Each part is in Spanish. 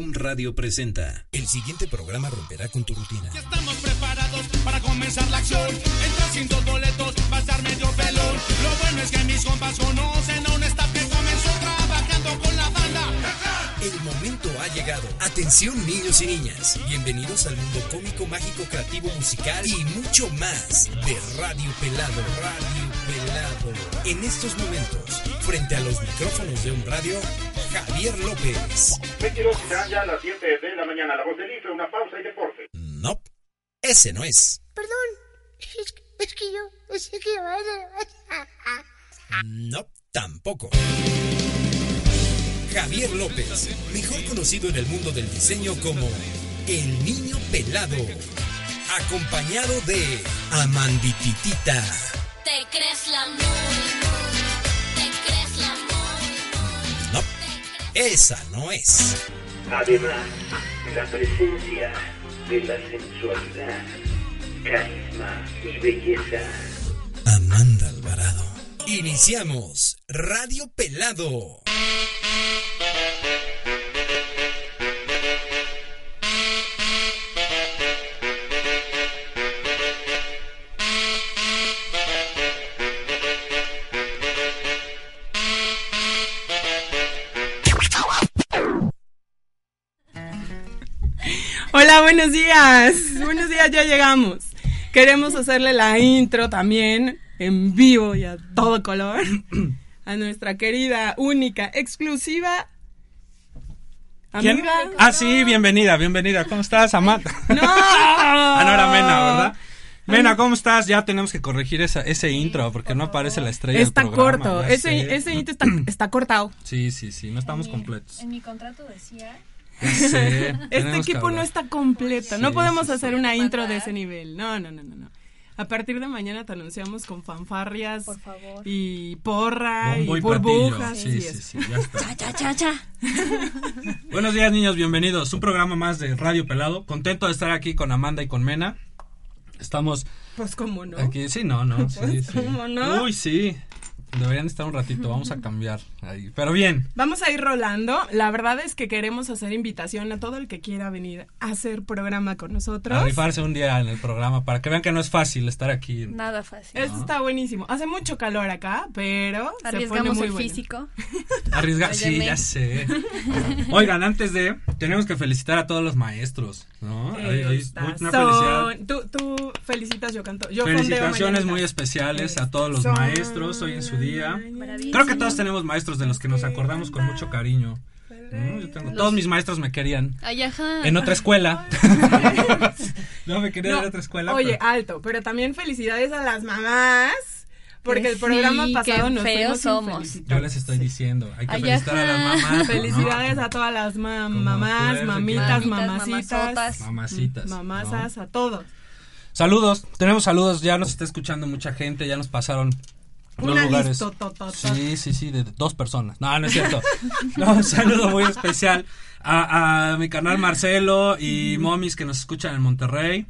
Home Radio presenta. El siguiente programa romperá con tu rutina. Ya estamos preparados para comenzar la acción. Entra sin dos boletos, va a estar medio pelón. Lo bueno es que mis compas conocen a un staff que comenzó trabajando con la banda. El momento ha llegado. Atención niños y niñas. Bienvenidos al mundo cómico, mágico, creativo, musical y mucho más de Radio Pelado. Radio Pelado. En estos momentos, frente a los micrófonos de un radio, Javier López. 22 serán ya las 7 de la mañana. La voz del IFE, una pausa y deporte. No, ese no es. Perdón, es, es que yo, es que yo... No, tampoco. Javier López, mejor conocido en el mundo del diseño como El Niño Pelado, acompañado de Amandititita. Te crees la muy, esa no es. Además, la presencia de la sensualidad, carisma y belleza. Amanda Alvarado. Iniciamos Radio Pelado. Hola, buenos días. Buenos días, ya llegamos. Queremos hacerle la intro también en vivo y a todo color a nuestra querida, única, exclusiva ¿Quién? amiga. Ah, sí, bienvenida, bienvenida. ¿Cómo estás, Amanda? ¡No! ah, no era Mena, ¿verdad? Mena, ¿cómo estás? Ya tenemos que corregir esa, ese intro porque no aparece la estrella Está del programa, corto. Ese, intro está, está cortado. Sí, sí, sí, no estamos completos. En mi contrato decía Este equipo no está completo. No Sí, podemos sí, sí. hacer una intro de ese nivel. No, no, no, no, no. A partir de mañana te anunciamos con fanfarrias Por favor. y porra Bombo y burbujas. Sí, sí, sí, ya está. cha cha cha cha. Buenos días, niños, bienvenidos. Un programa más de Radio Pelado. Contento de estar aquí con Amanda y con Mena. Estamos Pues cómo no. aquí. Sí, no, no. Sí, sí. ¿Cómo no? Uy, sí. Deberían estar un ratito. Vamos a cambiar ahí. Pero bien. Vamos a ir rolando. La verdad es que queremos hacer invitación a todo el que quiera venir a hacer programa con nosotros. A rifarse un día en el programa para que vean que no es fácil estar aquí. Nada fácil. Esto está buenísimo. Hace mucho calor acá, pero se pone Arriesgamos muy el bueno. físico. Arriesgar, sí, ya sé. Oigan, antes de, tenemos que felicitar a todos los maestros, ¿no? Hoy- una felicidad. son- Tú, tú felicitas, yo canto. Yo Felicitaciones muy especiales a todos los Son- maestros hoy en su día. Creo que todos tenemos maestros de los que nos acordamos con mucho cariño. tengo- todos mis maestros me querían Ay, ajá. en otra escuela. no me querían No, en otra escuela. Oye, pero- alto, pero también felicidades a las mamás. Porque el Sí, programa qué pasado nos feos somos. yo les estoy diciendo, hay que Ay, felicitar a las mamás. Felicidades ¿no? a todas las ma- Como mamás, mamitas, mamacitas. Mamacitas. mamazas, ¿no? a todos. Saludos, tenemos saludos, ya nos está escuchando mucha gente, ya nos pasaron dos Una lugares. Sí, sí, sí, de dos personas. No, no es cierto. No, un saludo muy especial a, a mi canal Marcelo y Momis que nos escuchan en Monterrey.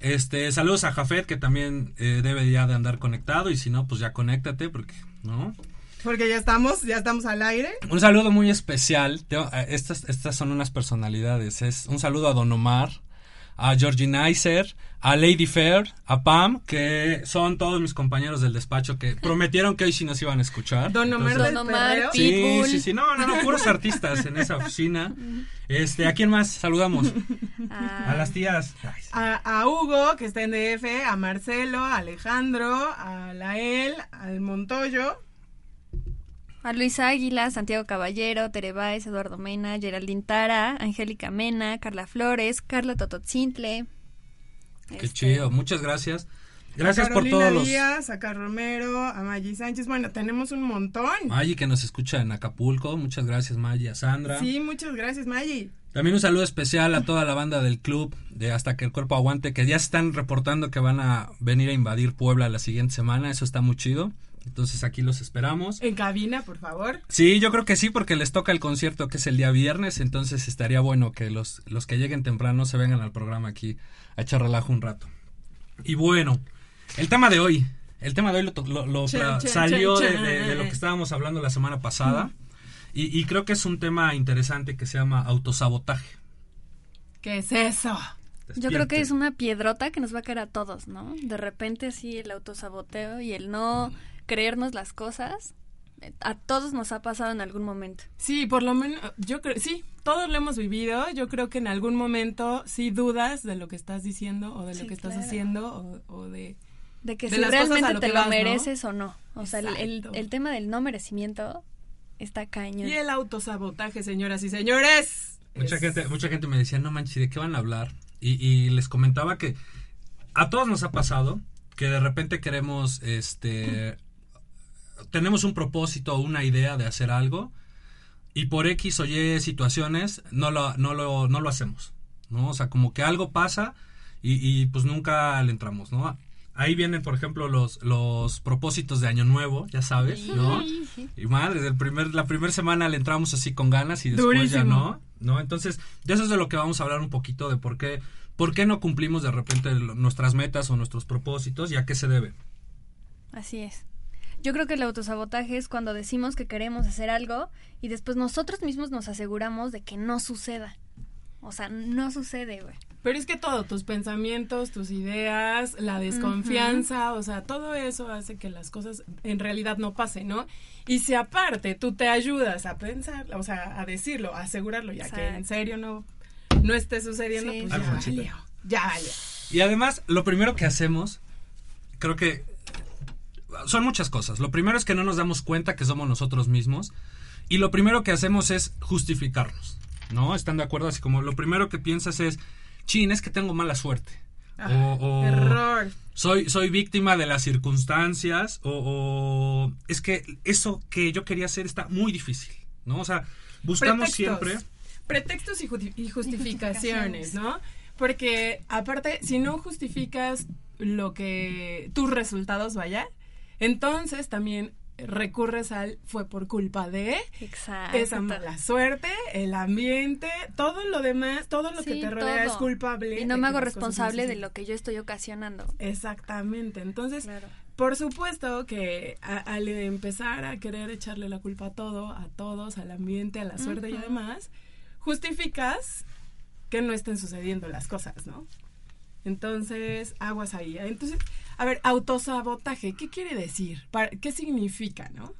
Este, saludos a Jafet que también eh, debe ya de andar conectado y si no, pues ya conéctate porque, ¿no? Porque ya estamos, ya estamos al aire. Un saludo muy especial. Tengo- eh, estas, estas son unas personalidades. Es un saludo a Don Omar, a Georgie Nicer, a Lady Fair, a Pam, que son todos mis compañeros del despacho que prometieron que hoy sí nos iban a escuchar. Don Omar Entonces- Don Omar, Sí, sí, sí, no, no, no, puros artistas en esa oficina. Este, ¿a quién más saludamos? Ah, A las tías. Ay, sí. A, a Hugo, que está en DF, a Marcelo, a Alejandro, a Lael, al Montoyo. A Luis Águila, Santiago Caballero, Tere Báez, Eduardo Mena, Geraldine Tara, Angélica Mena, Carla Flores, Carla Tototzintle. Qué Este, chido, muchas gracias. Gracias a por todos los Díaz, a Carlos Romero, a Maggie Sánchez. Bueno, tenemos un montón. Maggi que nos escucha en Acapulco. Muchas gracias, Maggi, a Sandra. Sí, muchas gracias, Maggie. También un saludo especial a toda la banda del club de Hasta que el cuerpo aguante, que ya están reportando que van a venir a invadir Puebla la siguiente semana. Eso está muy chido. Entonces aquí los esperamos. En cabina, por favor. Sí, yo creo que sí, porque les toca el concierto que es el día viernes, entonces estaría bueno que los, los que lleguen temprano se vengan al programa aquí a echar relajo un rato. Y bueno, el tema de hoy, el tema de hoy lo, to- lo- salió de, chan. de- de lo que estábamos hablando la semana pasada. Y, y creo que es un tema interesante que se llama autosabotaje. ¿Qué es eso? Yo creo que es una piedrota que nos va a caer a todos, ¿no? De repente así el autosaboteo y el no creernos las cosas, a todos nos ha pasado en algún momento. Sí, por lo menos, yo creo, sí, todos lo hemos vivido. Yo creo que en algún momento sí dudas de lo que estás diciendo o de lo Sí, que estás haciendo o, o de... De que De si las cosas a realmente lo te lo vas, ¿no? mereces o no. O sea, el, el, tema del no merecimiento está cañón. Y el autosabotaje, señoras y señores. Mucha Es- gente, mucha gente me decía, no manches, ¿de qué van a hablar? Y, y les comentaba que a todos nos ha pasado que de repente queremos, este, tenemos un propósito o una idea de hacer algo y por X o Y situaciones no lo, no lo, no lo hacemos, ¿no? O sea, como que algo pasa y, y, pues nunca le entramos, ¿no? Ahí vienen, por ejemplo, los, los propósitos de Año Nuevo, ya sabes, ¿no? Y madre, del primer, la primera semana le entramos así con ganas y después ya no, ¿no? Entonces, de eso es de lo que vamos a hablar un poquito, de por qué, por qué no cumplimos de repente nuestras metas o nuestros propósitos y a qué se debe. Así es. Yo creo que el autosabotaje es cuando decimos que queremos hacer algo y después nosotros mismos nos aseguramos de que no suceda. O sea, no sucede, güey. Pero es que todo, tus pensamientos, tus ideas, la desconfianza, o sea, todo eso hace que las cosas en realidad no pasen, ¿no? Y si aparte tú te ayudas a pensar, o sea, a decirlo, a asegurarlo, ya que en serio no, no esté sucediendo, Sí, pues valió, ya valió. Y además, lo primero que hacemos, creo que son muchas cosas. Lo primero es que no nos damos cuenta que somos nosotros mismos. Y lo primero que hacemos es justificarnos. ¿No? ¿Están de acuerdo? Así como lo primero que piensas es, chin, es que tengo mala suerte. o, o Error. soy, soy víctima de las circunstancias. O, o es que eso que yo quería hacer está muy difícil. ¿No? O sea, buscamos Pretextos. siempre. Pretextos y, justi- y justificaciones, justificaciones. ¿no? Porque aparte, si no justificas lo que tus resultados vaya, entonces también recurres al fue por culpa de Exacto. esa mala suerte, el ambiente, todo lo demás, todo lo que te rodea todo. es culpable. Y no me hago responsable de lo que yo estoy ocasionando. Exactamente. Entonces, Claro. por supuesto que a- al empezar a querer echarle la culpa a todo, a todos, al ambiente, a la suerte y Ujú. además, justificas que no estén sucediendo las cosas, ¿no? Entonces, aguas ahí. Entonces, a ver, autosabotaje, ¿qué quiere decir? Para- ¿Qué significa, no?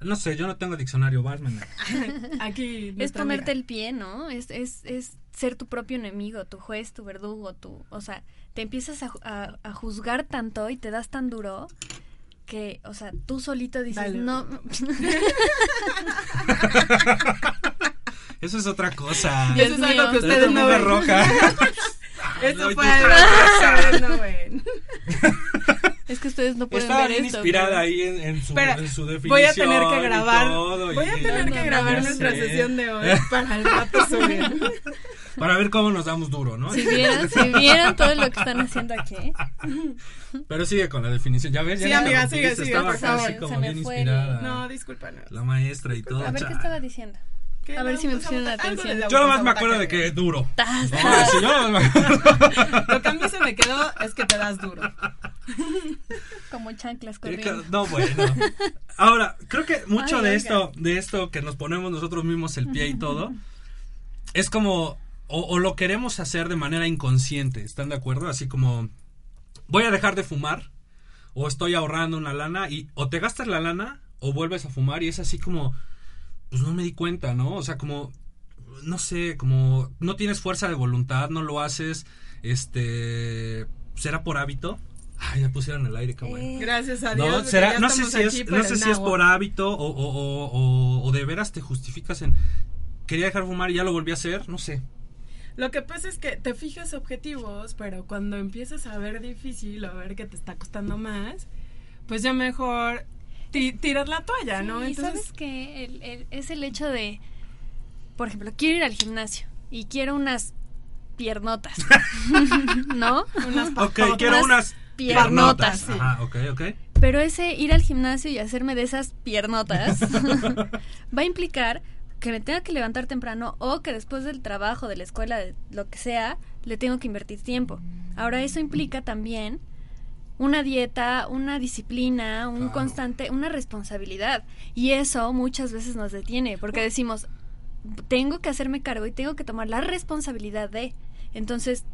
No sé, yo no tengo diccionario, Mena. Aquí. Es ponerte amiga. el pie, ¿no? Es, es, es ser tu propio enemigo, tu juez, tu verdugo, tu... O sea, te empiezas a, a- a juzgar tanto y te das tan duro que, o sea, tú solito dices, Dale. no... Eso es otra cosa. Dios Eso es mío. algo que Es ustedes no una ven. roja. Eso fue algo que ustedes no ven. es que ustedes no pueden Estaba ver bien esto. inspirada pero- ahí en, en su, Espera, en su definición. voy a tener que y grabar. todo, voy a tener No, que no, grabar ya nuestra sé. sesión de hoy para el rato subir. Para ver cómo nos damos duro, ¿no? Si vieran, si vieran todo lo que están haciendo aquí. Pero sigue con la definición. Ya ves, ya Sí, amiga, sigue, sigue, Estaba por favor. casi Se como me bien fue inspirada. No, discúlpanos. La maestra y todo. A ver, cha- ¿qué estaba diciendo? A ver el si me pusieron atención. Yo nomás me acuerdo de que duro. No, yo me. Lo que a mí se me quedó es que te das duro. Como chanclas corriendo. No, bueno. Ahora, creo que mucho Ay, de esto, de esto que nos ponemos nosotros mismos el pie y todo, es como, o, o lo queremos hacer de manera inconsciente, ¿están de acuerdo? Así como, voy a dejar de fumar, o estoy ahorrando una lana, y o te gastas la lana, o vuelves a fumar, y es así como, pues no me di cuenta, ¿no? O sea, como, no sé, como, no tienes fuerza de voluntad, no lo haces, este, será por hábito. Ay, ya pusieron el aire, qué bueno. Eh, Gracias a Dios. No, será, sé si es, no sé si es por hábito o, o, o, o- de veras te justificas en quería dejar fumar y ya lo volví a hacer, no sé. Lo que pasa es que te fijas objetivos, pero cuando empiezas a ver difícil o a ver que te está costando más, pues ya mejor tiras la toalla, ¿no? Entonces, ¿sabes qué? El- el- es el hecho de, por ejemplo, quiero ir al gimnasio y quiero unas piernotas, ¿no? unas Ok, quiero unas piernotas, sí. Ajá, ok, ok. Pero ese ir al gimnasio y hacerme de esas piernotas va a implicar que me tenga que levantar temprano o que después del trabajo, de la escuela, de lo que sea, le tengo que invertir tiempo. Ahora eso implica también una dieta, una disciplina, un Claro. constante, una responsabilidad. Y eso muchas veces nos detiene, porque decimos, tengo que hacerme cargo y tengo que tomar la responsabilidad de. Entonces,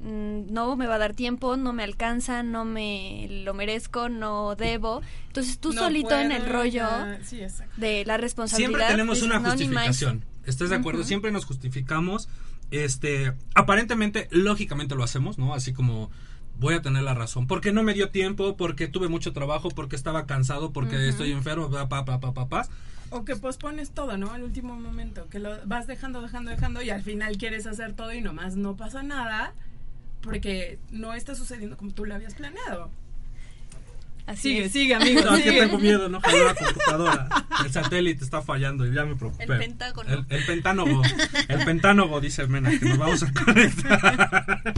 mm, no me va a dar tiempo, no me alcanza, no me lo merezco, no debo. Entonces tú No solito en el rollo Sí, de la responsabilidad. Siempre tenemos dices, una justificación. ¿Estás de acuerdo? Siempre nos justificamos. Este, aparentemente, lógicamente lo hacemos, ¿no? Así como voy a tener la razón. Porque no me dio tiempo, porque tuve mucho trabajo, porque estaba cansado, porque estoy enfermo, pa, pa, pa, pa, pa. O que pospones todo, ¿no? Al último momento, que lo vas dejando, dejando, dejando y al final quieres hacer todo y nomás no pasa nada porque no está sucediendo como tú lo habías planeado. Así Sigue, es. sigue, amigo. No, que tengo miedo, no jaló la computadora. El satélite está fallando y ya me preocupé. El pentágono. El, el pentánogo. El pentánogo, dice Mena, que nos vamos a conectar.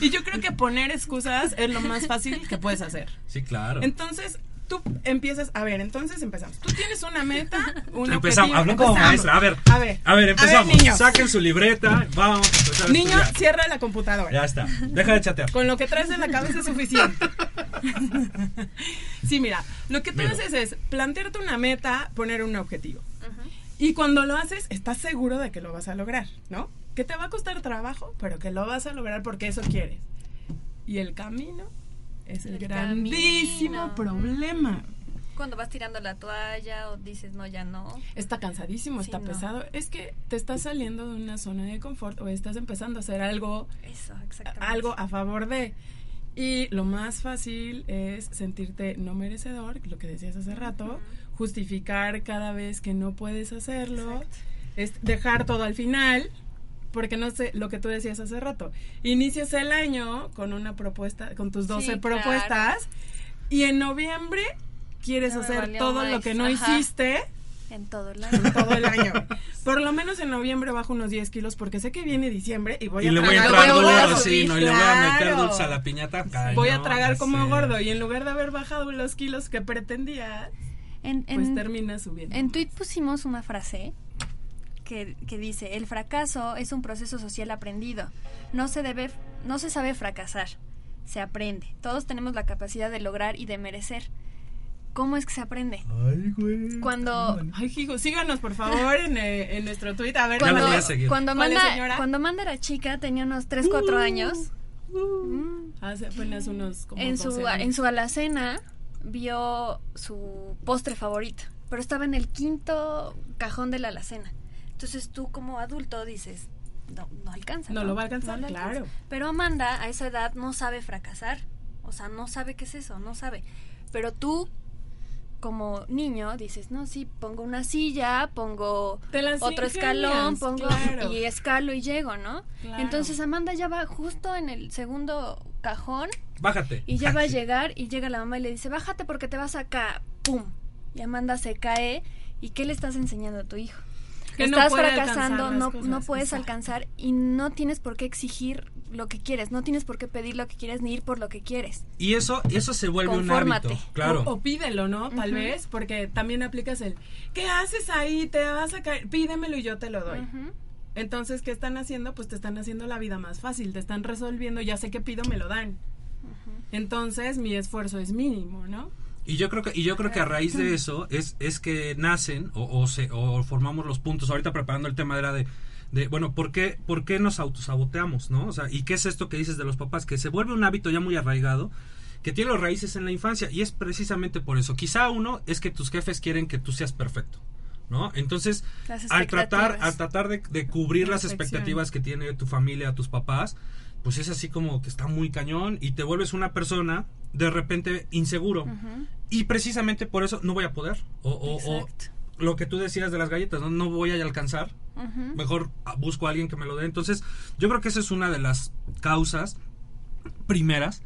Y yo creo que poner excusas es lo más fácil que puedes hacer. Sí, claro. Entonces, tú empiezas, a ver, entonces empezamos. Tú tienes una meta, un Empezamos, objetivo. habló como Empezamos. maestra. A ver, A ver, a ver, empezamos. niños. Saquen su libreta, vamos a empezar a Niño, cierra la computadora. Ya está. Deja de chatear. Con lo que traes en la cabeza es suficiente. sí, mira, lo que tú Mira. haces es plantearte una meta, poner un objetivo. Y cuando lo haces, estás seguro de que lo vas a lograr, ¿no? Que te va a costar trabajo, pero que lo vas a lograr porque eso quieres. Y el camino es el, El grandísimo camino. problema. Cuando vas tirando la toalla o dices, no, ya no. Está cansadísimo, Sí, está no. pesado. Es que te estás saliendo de una zona de confort o estás empezando a hacer algo Eso, algo a favor de. Y lo más fácil es sentirte no merecedor, lo que decías hace rato, justificar cada vez que no puedes hacerlo, es dejar todo al final, porque no sé, lo que tú decías hace rato, inicias el año con una propuesta, con tus 12 Sí, propuestas, y en noviembre quieres hacer todo lo que no Ajá. hiciste En todo el año. todo el año. Por lo menos en noviembre bajo unos 10 kilos porque sé que viene diciembre y voy Y a le voy a tragar entrar duro, gordo. sí, no, y le voy a meter Claro. dulce a la piñata. cañón, Voy a tragar como gordo y en lugar de haber bajado los kilos que pretendía, En, pues en- termina subiendo. En tweet pusimos una frase que, que dice, el fracaso es un proceso social aprendido. No se debe, no se sabe fracasar, se aprende. Todos tenemos la capacidad de lograr y de merecer. ¿Cómo es que se aprende? Ay, güey. Cuando, Ay, hijo, síganos por favor en, eh, en nuestro tweet a ver cuando, voy a seguir. cuando ¿Cuál es, Amanda, señora? cuando Amanda era chica, tenía unos 3, 4 años. Mm. Hace apenas unos como en su 12 años. en su alacena vio su postre favorito, pero estaba en el quinto cajón de la alacena. Entonces tú como adulto dices, no, no alcanza. No lo va a alcanzar, alcanza. claro. Pero Amanda a esa edad no sabe fracasar, o sea, no sabe qué es eso, no sabe. Pero tú como niño dices, no, sí, pongo una silla, pongo otro escalón, pongo claro. y escalo y llego, ¿no? Claro. Entonces Amanda ya va justo en el segundo cajón Bájate. y ya va a llegar y llega la mamá y le dice, bájate porque te vas acá. ¡Pum! Y Amanda se cae. ¿Y qué le estás enseñando a tu hijo? Que no estás puede fracasando, no, cosas, no puedes exacto. alcanzar y no tienes por qué exigir lo que quieres, no tienes por qué pedir lo que quieres ni ir por lo que quieres. Y eso, eso se vuelve Confórmate. un hábito. Claro. O, o pídelo, ¿no? Tal vez, porque también aplicas el, ¿qué haces ahí? Te vas a caer, pídemelo y yo te lo doy. Entonces, ¿qué están haciendo? Pues te están haciendo la vida más fácil, te están resolviendo, ya sé que pido, me lo dan. Entonces, mi esfuerzo es mínimo, ¿no? Y yo creo que, y yo creo que a raíz de eso es, es que nacen o, o se, o formamos los puntos. Ahorita preparando el tema era de, de bueno, ¿por qué, ¿por qué nos autosaboteamos, no? O sea, ¿y qué es esto que dices de los papás? Que se vuelve un hábito ya muy arraigado, que tiene los raíces en la infancia, y es precisamente por eso. Quizá uno es que tus jefes quieren que tú seas perfecto. ¿No? Entonces, al tratar, al tratar de, de cubrir las expectativas que tiene tu familia, tus papás, pues es así como que está muy cañón y te vuelves una persona de repente inseguro. Ujú. Y precisamente por eso no voy a poder. O, o- o Exacto. lo que tú decías de las galletas, no, no voy a alcanzar. Mejor busco a alguien que me lo dé. Entonces, yo creo que esa es una de las causas primeras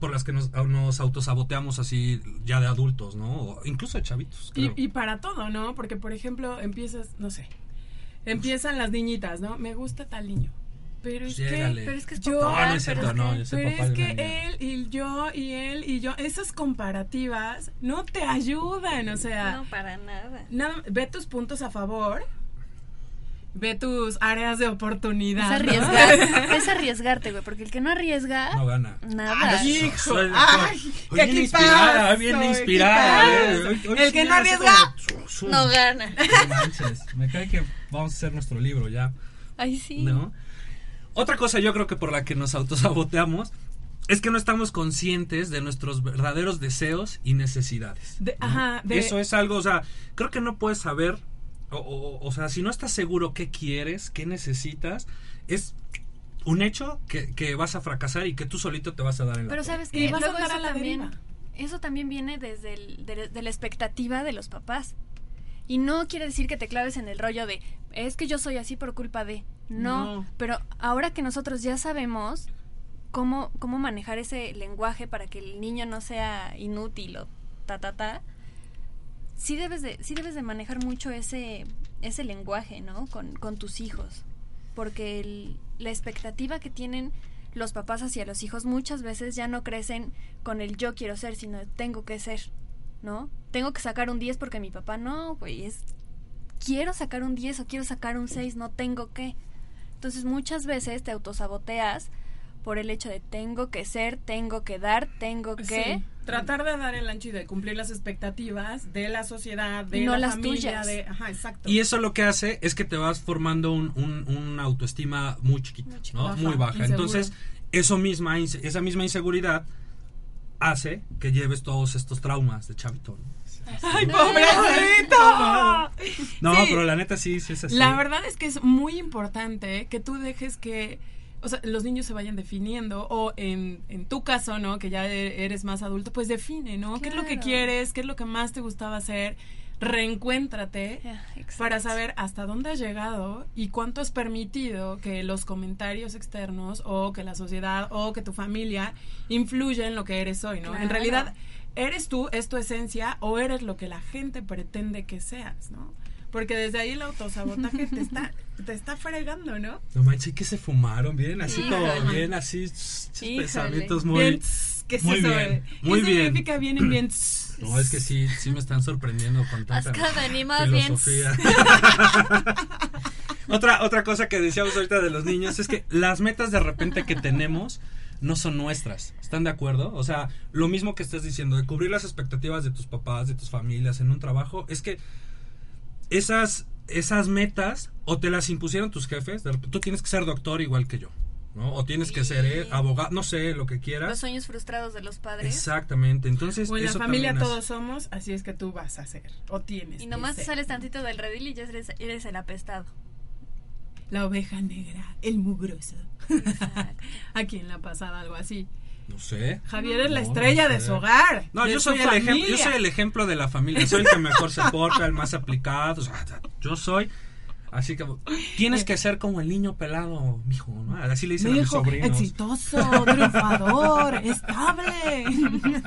por las que nos, nos autosaboteamos así ya de adultos, ¿no? O incluso de chavitos. Y, creo. y para todo, ¿no? Porque, por ejemplo, empiezas, no sé, empiezan las niñitas, ¿no? Me gusta tal niño. Pero es que Pero es que es yo, No, no es pero cierto, es no, que- yo soy pero papá es que él y yo y él y yo, esas comparativas no te ayudan, o sea, No, para nada. nada, ve tus puntos a favor Ve tus áreas de oportunidad. Es ¿no? arriesgar, es arriesgarte, güey, porque el que no arriesga, No gana. nada. Ay, hijo. Soy- Ay, qué bien inspirada, bien inspirada. eh. Hoy- hoy El que no arriesga, no gana. No manches, me cae que vamos a hacer nuestro libro ya, Ay, sí. ¿no? Otra cosa yo creo que por la que nos autosaboteamos es que no estamos conscientes de nuestros verdaderos deseos y necesidades. De- ¿no? ajá, de- Eso es algo, o sea, creo que no puedes saber, o, o- o sea, si no estás seguro qué quieres, qué necesitas, es un hecho que, que vas a fracasar y que tú solito te vas a dar en la Pero sabes que vas a luego eso a la también, deriva. eso también viene desde el- de, de la expectativa de los papás. Y no quiere decir que te claves en el rollo de, es que yo soy así por culpa de. No, No. pero ahora que nosotros ya sabemos cómo, cómo manejar ese lenguaje para que el niño no sea inútil o ta ta ta, sí debes de, sí debes de manejar mucho ese, ese lenguaje, ¿no? Con, con tus hijos. Porque el- la expectativa que tienen los papás hacia los hijos muchas veces ya no crecen con el yo quiero ser, sino tengo que ser, ¿no? Tengo que sacar un 10 porque mi papá no, güey, es quiero sacar un 10 o quiero sacar un 6, no tengo que. Entonces muchas veces te autosaboteas por el hecho de tengo que ser, tengo que dar, tengo que... Sí, tratar de dar el ancho y de cumplir las expectativas de la sociedad, de Y no la las familia, tuyas. de, ajá, exacto. Y eso lo que hace es que te vas formando un, un- una autoestima muy chiquita, Muy chiquita, ¿no? baja, muy baja. Entonces, eso misma, esa misma inseguridad hace que lleves todos estos traumas de chavito. ¿no? ¡Ay, pobrecito! No, Sí. pero la neta sí, sí es así. La verdad es que es muy importante que tú dejes que, o sea, los niños se vayan definiendo o en, en tu caso, ¿no? Que ya e- eres más adulto, pues define, ¿no? ¿Qué es lo que quieres? ¿Qué es lo que más te gustaba hacer? Reencuéntrate para saber hasta dónde has llegado y cuánto has permitido que los comentarios externos o que la sociedad o que tu familia influya en lo que eres hoy, ¿no? En realidad, ¿eres tú, es tu esencia o eres lo que la gente pretende que seas, ¿no? Porque desde ahí el autosabotaje te está, te está fregando, ¿no? No manches, que se fumaron bien, así como Híjole. bien, así, pensamientos muy... bien, ¿qué es muy eso? bien, eh? muy ¿Qué bien. significa vienen bien? No, es que sí, sí me están sorprendiendo con tanta Es que venimos bien. filosofía. otra, otra cosa que decíamos ahorita de los niños es que las metas de repente que tenemos no son nuestras. ¿Están de acuerdo? O sea, lo mismo que estás diciendo, de cubrir las expectativas de tus papás, de tus familias en un trabajo, es que esas, esas metas o te las impusieron tus jefes, de repente, tú tienes que ser doctor igual que yo, ¿no? O tienes que ser eh, abogado, no sé, lo que Los quieras. sueños frustrados de los padres. Exactamente, entonces O en la familia es- todos somos, así es que tú vas a ser o tienes. Y que nomás ser. sales tantito del redil y ya eres, eres el apestado. La oveja negra, el mugroso. ¿A quién le ha pasado algo así? No sé. Javier es la estrella no de su hogar. No, yo soy, el ejemplo, yo soy el ejemplo de la familia. Soy el que mejor se porta, el más aplicado. o sea, yo soy. Así que tienes que ser como el niño pelado, mijo, ¿no? Así le dicen a mis Hijo, sobrinos. exitoso, triunfador, estable.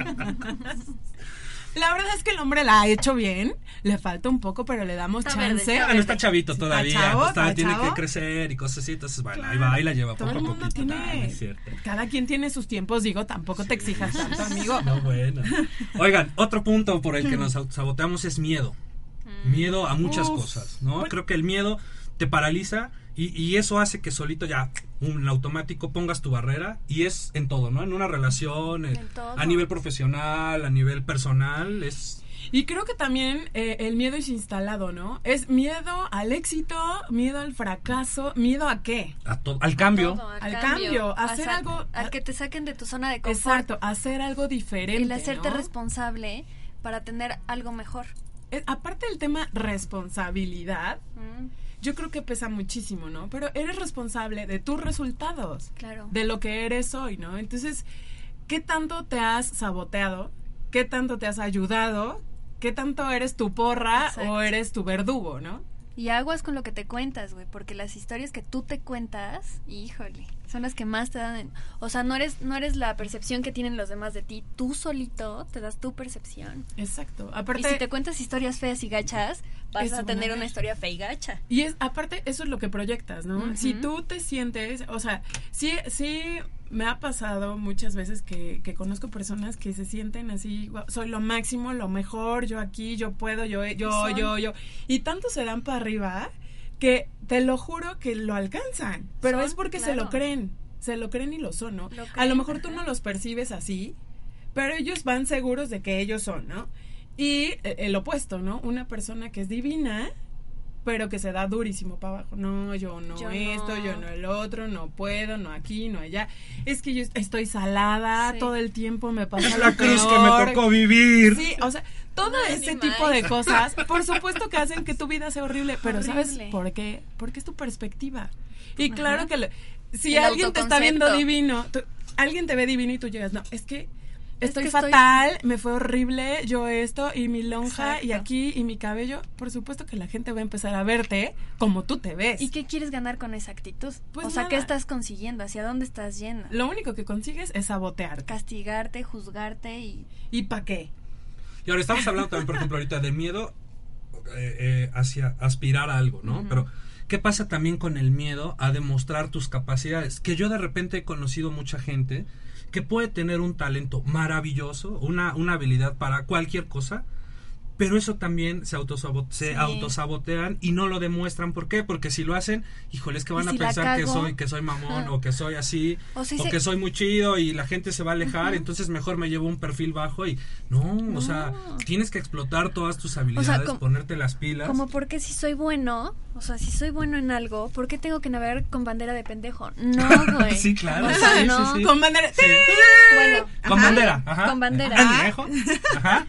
La verdad es que el hombre la ha hecho bien. Le falta un poco, pero le damos Está verde, chance. está no está chavito Está todavía, chavo, todavía está tiene chavo. que crecer y cosas así, entonces bueno, ahí va, ahí la lleva Todo poco el a poquito. tiene. Nah, no es cierto. Cada quien tiene sus tiempos, digo, tampoco te exijas tanto, amigo. No, bueno. Oigan, otro punto por el que nos saboteamos es miedo. Miedo a muchas Uf. cosas, ¿no? Bueno. Creo que el miedo te paraliza y, y eso hace que solito ya, un automático, pongas tu barrera y es en todo, ¿no? En una relación, eh, En a nivel profesional, a nivel personal, es... Y creo que también eh, el miedo es instalado, ¿no? Es miedo al éxito, miedo al fracaso, miedo a qué. a al cambio. Todo, Al cambio, a hacer algo- A que te saquen de tu zona de confort. Exacto, hacer algo diferente. El hacerte ¿no? responsable para tener algo mejor. Eh, aparte del tema responsabilidad, Mm, yo creo que pesa muchísimo, ¿no? Pero eres responsable de tus resultados, claro. de lo que eres hoy, ¿no? Entonces, ¿qué tanto te has saboteado? ¿Qué tanto te has ayudado? ¿Qué tanto eres tu porra Exacto. o eres tu verdugo, ¿no? Y aguas con lo que te cuentas, güey, porque las historias que tú te cuentas, híjole, son las que más te dan, en- o sea, no eres no eres la percepción que tienen los demás de ti, tú solito te das tu percepción. Exacto. Y Aparte, si te cuentas historias feas y gachas, vas a tener una historia fea y gacha. Y es, aparte, eso es lo que proyectas, ¿no? Si tú te sientes, o sea, sí, sí me ha pasado muchas veces que, que conozco personas que se sienten así, "Guau, soy lo máximo, lo mejor, yo aquí, yo puedo, yo, yo, Son. yo, yo. Y tanto se dan para arriba que te lo juro que lo alcanzan, pero Son, es porque se lo creen, se lo creen y lo son, ¿no? Lo a lo mejor tú ajá. no los percibes así, pero ellos van seguros de que ellos son, ¿no? Y eh, el opuesto, ¿no? Una persona que es divina, pero que se da durísimo para abajo. No, yo no Yo esto, no. yo no el otro, no puedo, no aquí, no allá. Es que yo est- estoy salada, Sí. todo el tiempo me pasa Es lo la cruz que me tocó vivir. Sí, o sea, todo No, ese tipo más. de cosas, por supuesto que hacen que tu vida sea horrible, pero ¿sabes por qué? Porque es tu perspectiva. Y Ajá. claro que le- si El alguien te está viendo divino, tú- alguien te ve divino y tú llegas, no, es que Es estoy fatal, me fue horrible, yo esto y mi lonja y aquí y mi cabello, por supuesto que la gente va a empezar a verte como tú te ves. ¿Y qué quieres ganar con esa actitud? Pues o sea, ¿qué estás consiguiendo? ¿Hacia dónde estás yendo? Lo único que consigues es sabotearte. Castigarte, juzgarte y... ¿Y para qué? Y ahora estamos hablando también, por ejemplo, ahorita de miedo eh, eh, hacia aspirar a algo, ¿no? Pero, ¿qué pasa también con el miedo a demostrar tus capacidades? Que yo de repente he conocido mucha gente que puede tener un talento maravilloso, una, una habilidad para cualquier cosa, pero eso también se, autosabot- se Sí. autosabotean y no lo demuestran. ¿Por qué? Porque si lo hacen, híjole, es que ¿Y van a si pensar que soy, que soy mamón o que soy así O o, sea, se- que soy muy chido y la gente se va a alejar, entonces mejor me llevo un perfil bajo y no, o sea, tienes que explotar todas tus habilidades, como- ponerte las pilas. Como porque si soy bueno, o sea, si soy bueno en algo, ¿por qué tengo que navegar con bandera de pendejo? No, güey. Sí, claro, O sea, sí, sí, no. sí. Con bandera. Sí. Bueno, Con ajá. bandera, ajá. Con bandera. Ajá.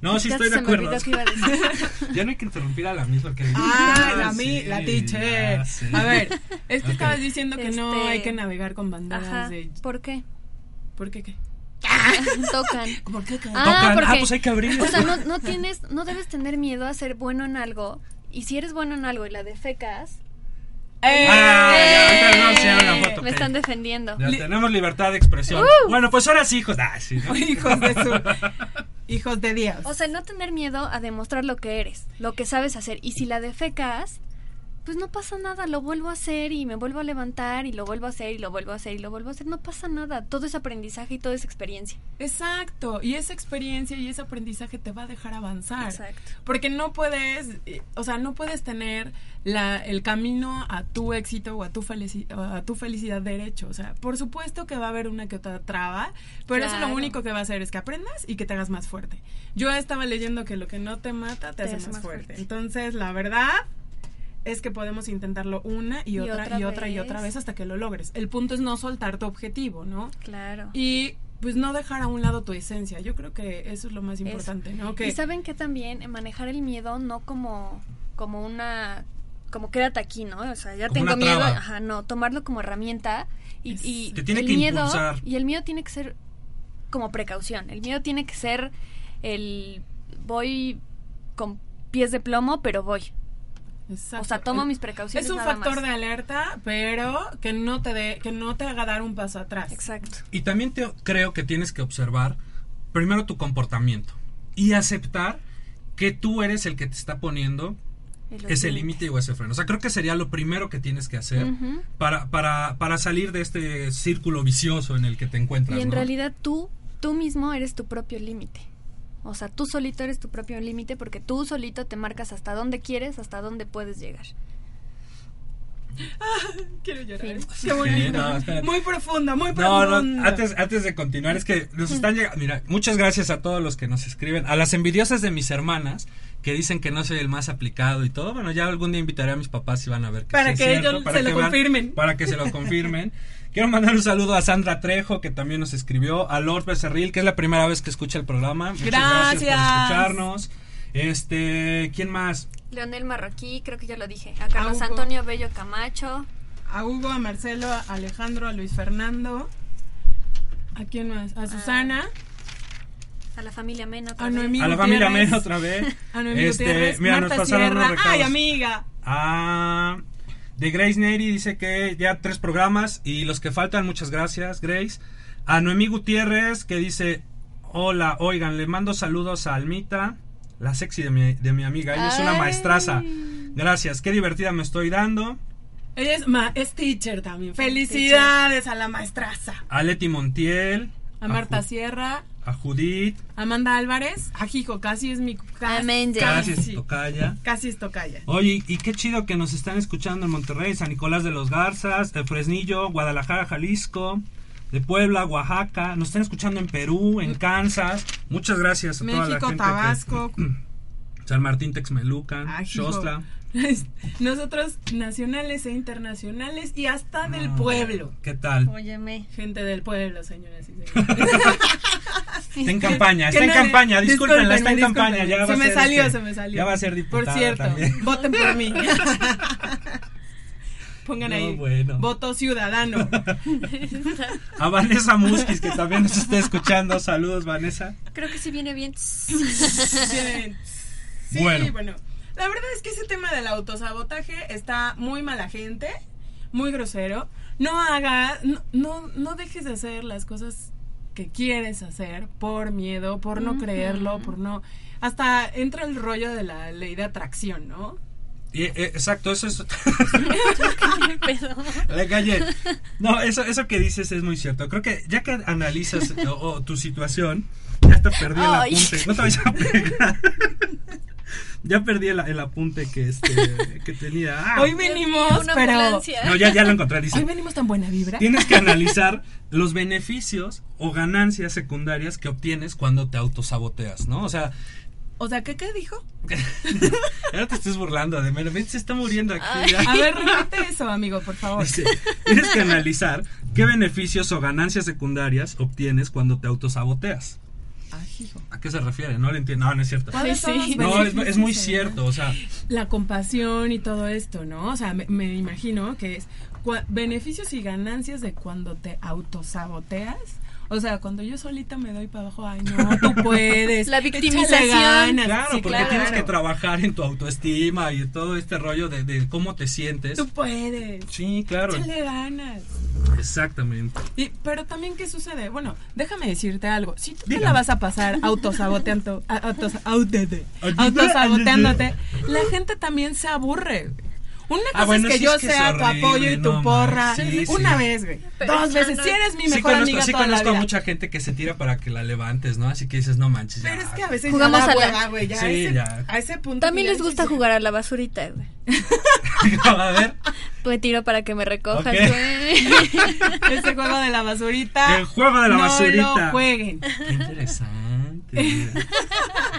No, sí estoy de acuerdo. ya no hay que interrumpir a la misma que Ah, la, sí, mi, la teacher. A ver, es que estabas diciendo que no Este, hay que navegar con banderas Ajá. de... ¿Por qué? ¿Por qué qué? Tocan. ¿Por qué qué? Ah, Tocan, porque, ah, pues hay que abrir. O sea, no, no tienes, no debes tener miedo a ser bueno en algo. Y si eres bueno en algo y la defecas, ¡Eh! Ah, ya, ahorita foto, me están defendiendo. Ya tenemos libertad de expresión. ¡Uh! Bueno, pues ahora sí, hijos. Ah, sí, ¿no? Hijos de su... Hijos de Dios. O sea, no tener miedo a demostrar lo que eres, lo que sabes hacer. Y si la defecas, pues no pasa nada, lo vuelvo a hacer y me vuelvo a levantar y lo vuelvo a hacer y lo vuelvo a hacer y lo vuelvo a hacer. No pasa nada, todo es aprendizaje y todo es experiencia. Exacto. Y esa experiencia y ese aprendizaje te va a dejar avanzar. Exacto. Porque no puedes, eh, o sea, no puedes tener la, el camino a tu éxito o a tu, felici- a tu felicidad derecho. O sea, por supuesto que va a haber una que otra traba, pero eso Claro. lo único que va a hacer es que aprendas y que te hagas más fuerte. Yo estaba leyendo que lo que no te mata te, hace, más, fuerte. fuerte. Entonces, la verdad es que podemos intentarlo una y, Y otra, otra y otra y otra vez hasta que lo logres. El punto es no soltar tu objetivo, ¿no? Claro. Y pues no dejar a un lado tu esencia. Yo creo que eso es lo más importante, ¿no? Que Y saben que también eh, manejar el miedo no como, como una como quédate aquí, ¿no? O sea, ya Como tengo miedo, ajá, no, tomarlo como herramienta y, Es- y Te tiene el que miedo impulsar. y el miedo tiene que ser como precaución. El miedo tiene que ser el voy con pies de plomo, pero voy. Exacto. O sea, tomo Es- mis precauciones Es un nada factor más. de alerta, pero que no te dé, que no te haga dar un paso atrás. Exacto. Y también te, creo que tienes que observar primero tu comportamiento y aceptar que tú eres el que te está poniendo ese límite o ese freno. O sea, creo que sería lo primero que tienes que hacer para, para, para salir de este círculo vicioso en el que te encuentras. Y en ¿no? realidad tú, tú mismo eres tu propio límite. O sea, tú solito eres tu propio límite porque tú solito te marcas hasta dónde quieres, hasta dónde puedes llegar. Quiero llorar. Qué bonito. Sí, no, muy profunda, muy No, profunda. no, antes, antes de continuar, es que nos están llegando. Mira, muchas gracias a todos los que nos escriben. A las envidiosas de mis hermanas que dicen que no soy el más aplicado y todo. Bueno, ya algún día invitaré a mis papás y van a ver que Para sí es que cierto, ellos para se lo que vean- confirmen. Para que se lo confirmen. Quiero mandar un saludo a Sandra Trejo, que también nos escribió. A Lord Becerril, que es la primera vez que escucha el programa. Muchas gracias, Gracias. por escucharnos. Este, ¿quién más? Leonel Marroquí, creo que ya lo dije. A Carlos. Antonio Bello Camacho. A Hugo, a Marcelo, a Alejandro, a Luis Fernando. ¿A quién más? A Susana. A la familia Mena otra A vez. Noemí. A la familia Gutiérrez. Men otra vez. A Noemí Este, Gutiérrez, mira, Marta nos pasaron unos Sierra. recados. Ay, amiga. Ah, de Grace Neri dice que ya tres programas y los que faltan, muchas gracias, Grace. A Noemí Gutiérrez que dice, hola, oigan, le mando saludos a Almita, la sexy de mi, de mi amiga. Ella es una maestraza. Gracias, qué divertida me estoy dando. Ella es, ma es teacher también. Felicidades a la maestraza. A Leti Montiel, A Marta Sierra, A Judith, Amanda Álvarez, a Jijo, casi es mi ca- Amanda. casi casi, es tocaya. casi es tocaya. Oye, y qué chido que nos están escuchando en Monterrey, San Nicolás de los Garzas, de Fresnillo, Guadalajara, Jalisco, de Puebla, Oaxaca. Nos están escuchando en Perú, en Kansas. Muchas gracias a toda la México, gente. que- Tabasco. San Martín, Texmelucan. Xostla. Nosotros nacionales e internacionales y hasta del Ah, pueblo. ¿Qué tal? Óyeme. Gente del pueblo, señoras y señores. Está en campaña, está en campaña, discúlpenla, está en campaña. Ya va se a me ser, salió, este, se me salió. Ya va a ser Por diputada cierto, también. voten por mí. Pongan No, ahí, bueno. voto ciudadano. A Vanessa Muskis, que también nos está escuchando. Saludos, Vanessa. Creo que sí viene bien. Bien. Sí, Bueno. bueno. La verdad es que ese tema del autosabotaje está muy mala gente, muy grosero. No hagas, no, no, no dejes de hacer las cosas que quieres hacer por miedo, por no creerlo, por no... Hasta entra el rollo de la ley de atracción, ¿no? Y, eh, exacto, eso es. Pero- Le callé. No, eso, eso que dices es muy cierto. Creo que ya que analizas o, o tu situación, ya te perdí el apunte. No te vayas a pegar. Ya perdí el, el apunte que este que tenía. Ah, Hoy venimos, Una pero... ambulancia. no, ya, ya lo encontré. Dice, Hoy venimos tan buena vibra. tienes que analizar los beneficios o ganancias secundarias que obtienes cuando te autosaboteas, ¿no? O sea, O sea, ¿qué, qué dijo? ahora te estés burlando de mí. Se está muriendo aquí. Ya. A ver, repite eso, amigo, por favor. Dice, tienes que analizar qué beneficios o ganancias secundarias obtienes cuando te autosaboteas. ¿A qué se refiere? No lo entiendo. No, no es cierto. ¿Cuáles son Sí. los No, es, muy cierto. O sea, la compasión y todo esto, ¿no? O sea, me, me imagino que es beneficios y ganancias de cuando te autosaboteas. O sea, cuando yo solita me doy para abajo, ay, no, tú puedes. La victimización. ganas. claro, Sí, porque claro, tienes que trabajar en tu autoestima y todo este rollo de, de cómo te sientes. Tú puedes. Sí, claro. Échale ganas. Exactamente. Y, pero también, ¿qué sucede? Bueno, déjame decirte algo. Si tú te la vas a pasar autosaboteando, autos- autosaboteándote, la gente también se aburre. Una cosa Ah, bueno, es que yo es que es sea tu apoyo y tu no, porra. sí, sí. Una vez, güey. Dos veces. no- Si eres mi Sí mejor conozco, amiga sí toda la conozco a mucha gente que se tira para que la levantes, ¿no? Así que dices, no manches. ya. Pero es que a veces Jugamos ya da a la- güey. Ya, Sí, a ese, ya. a ese punto. También les gusta jugar a la basurita, güey. a ver, Te tiro para que me recojas, güey. Ese juego de la basurita. el juego de la no basurita. lo jueguen. Qué interesante.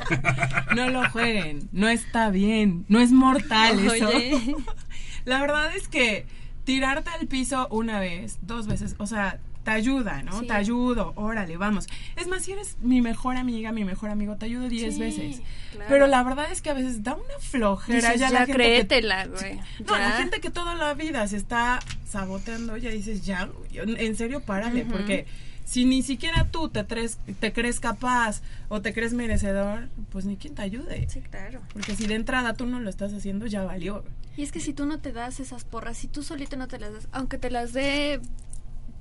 No lo jueguen. No está bien. No es mortal eso. Oye. La verdad es que tirarte al piso una vez, dos veces, o sea, te ayuda, ¿no? Sí. Te ayudo, órale, vamos. Es más, si eres mi mejor amiga, mi mejor amigo, te ayudo diez Sí, veces. claro. Pero la verdad es que a veces da una flojera. Dices, ya, ya, la créetela, güey. no, la gente que toda la vida se está saboteando, ya dices, ya, en serio, párale, porque si ni siquiera tú te, tres- te crees capaz o te crees merecedor, pues ni quien te ayude. Sí, claro. Porque si de entrada tú no lo estás haciendo, ya valió. Y es que si tú no te das esas porras, si tú solito no te las das, aunque te las dé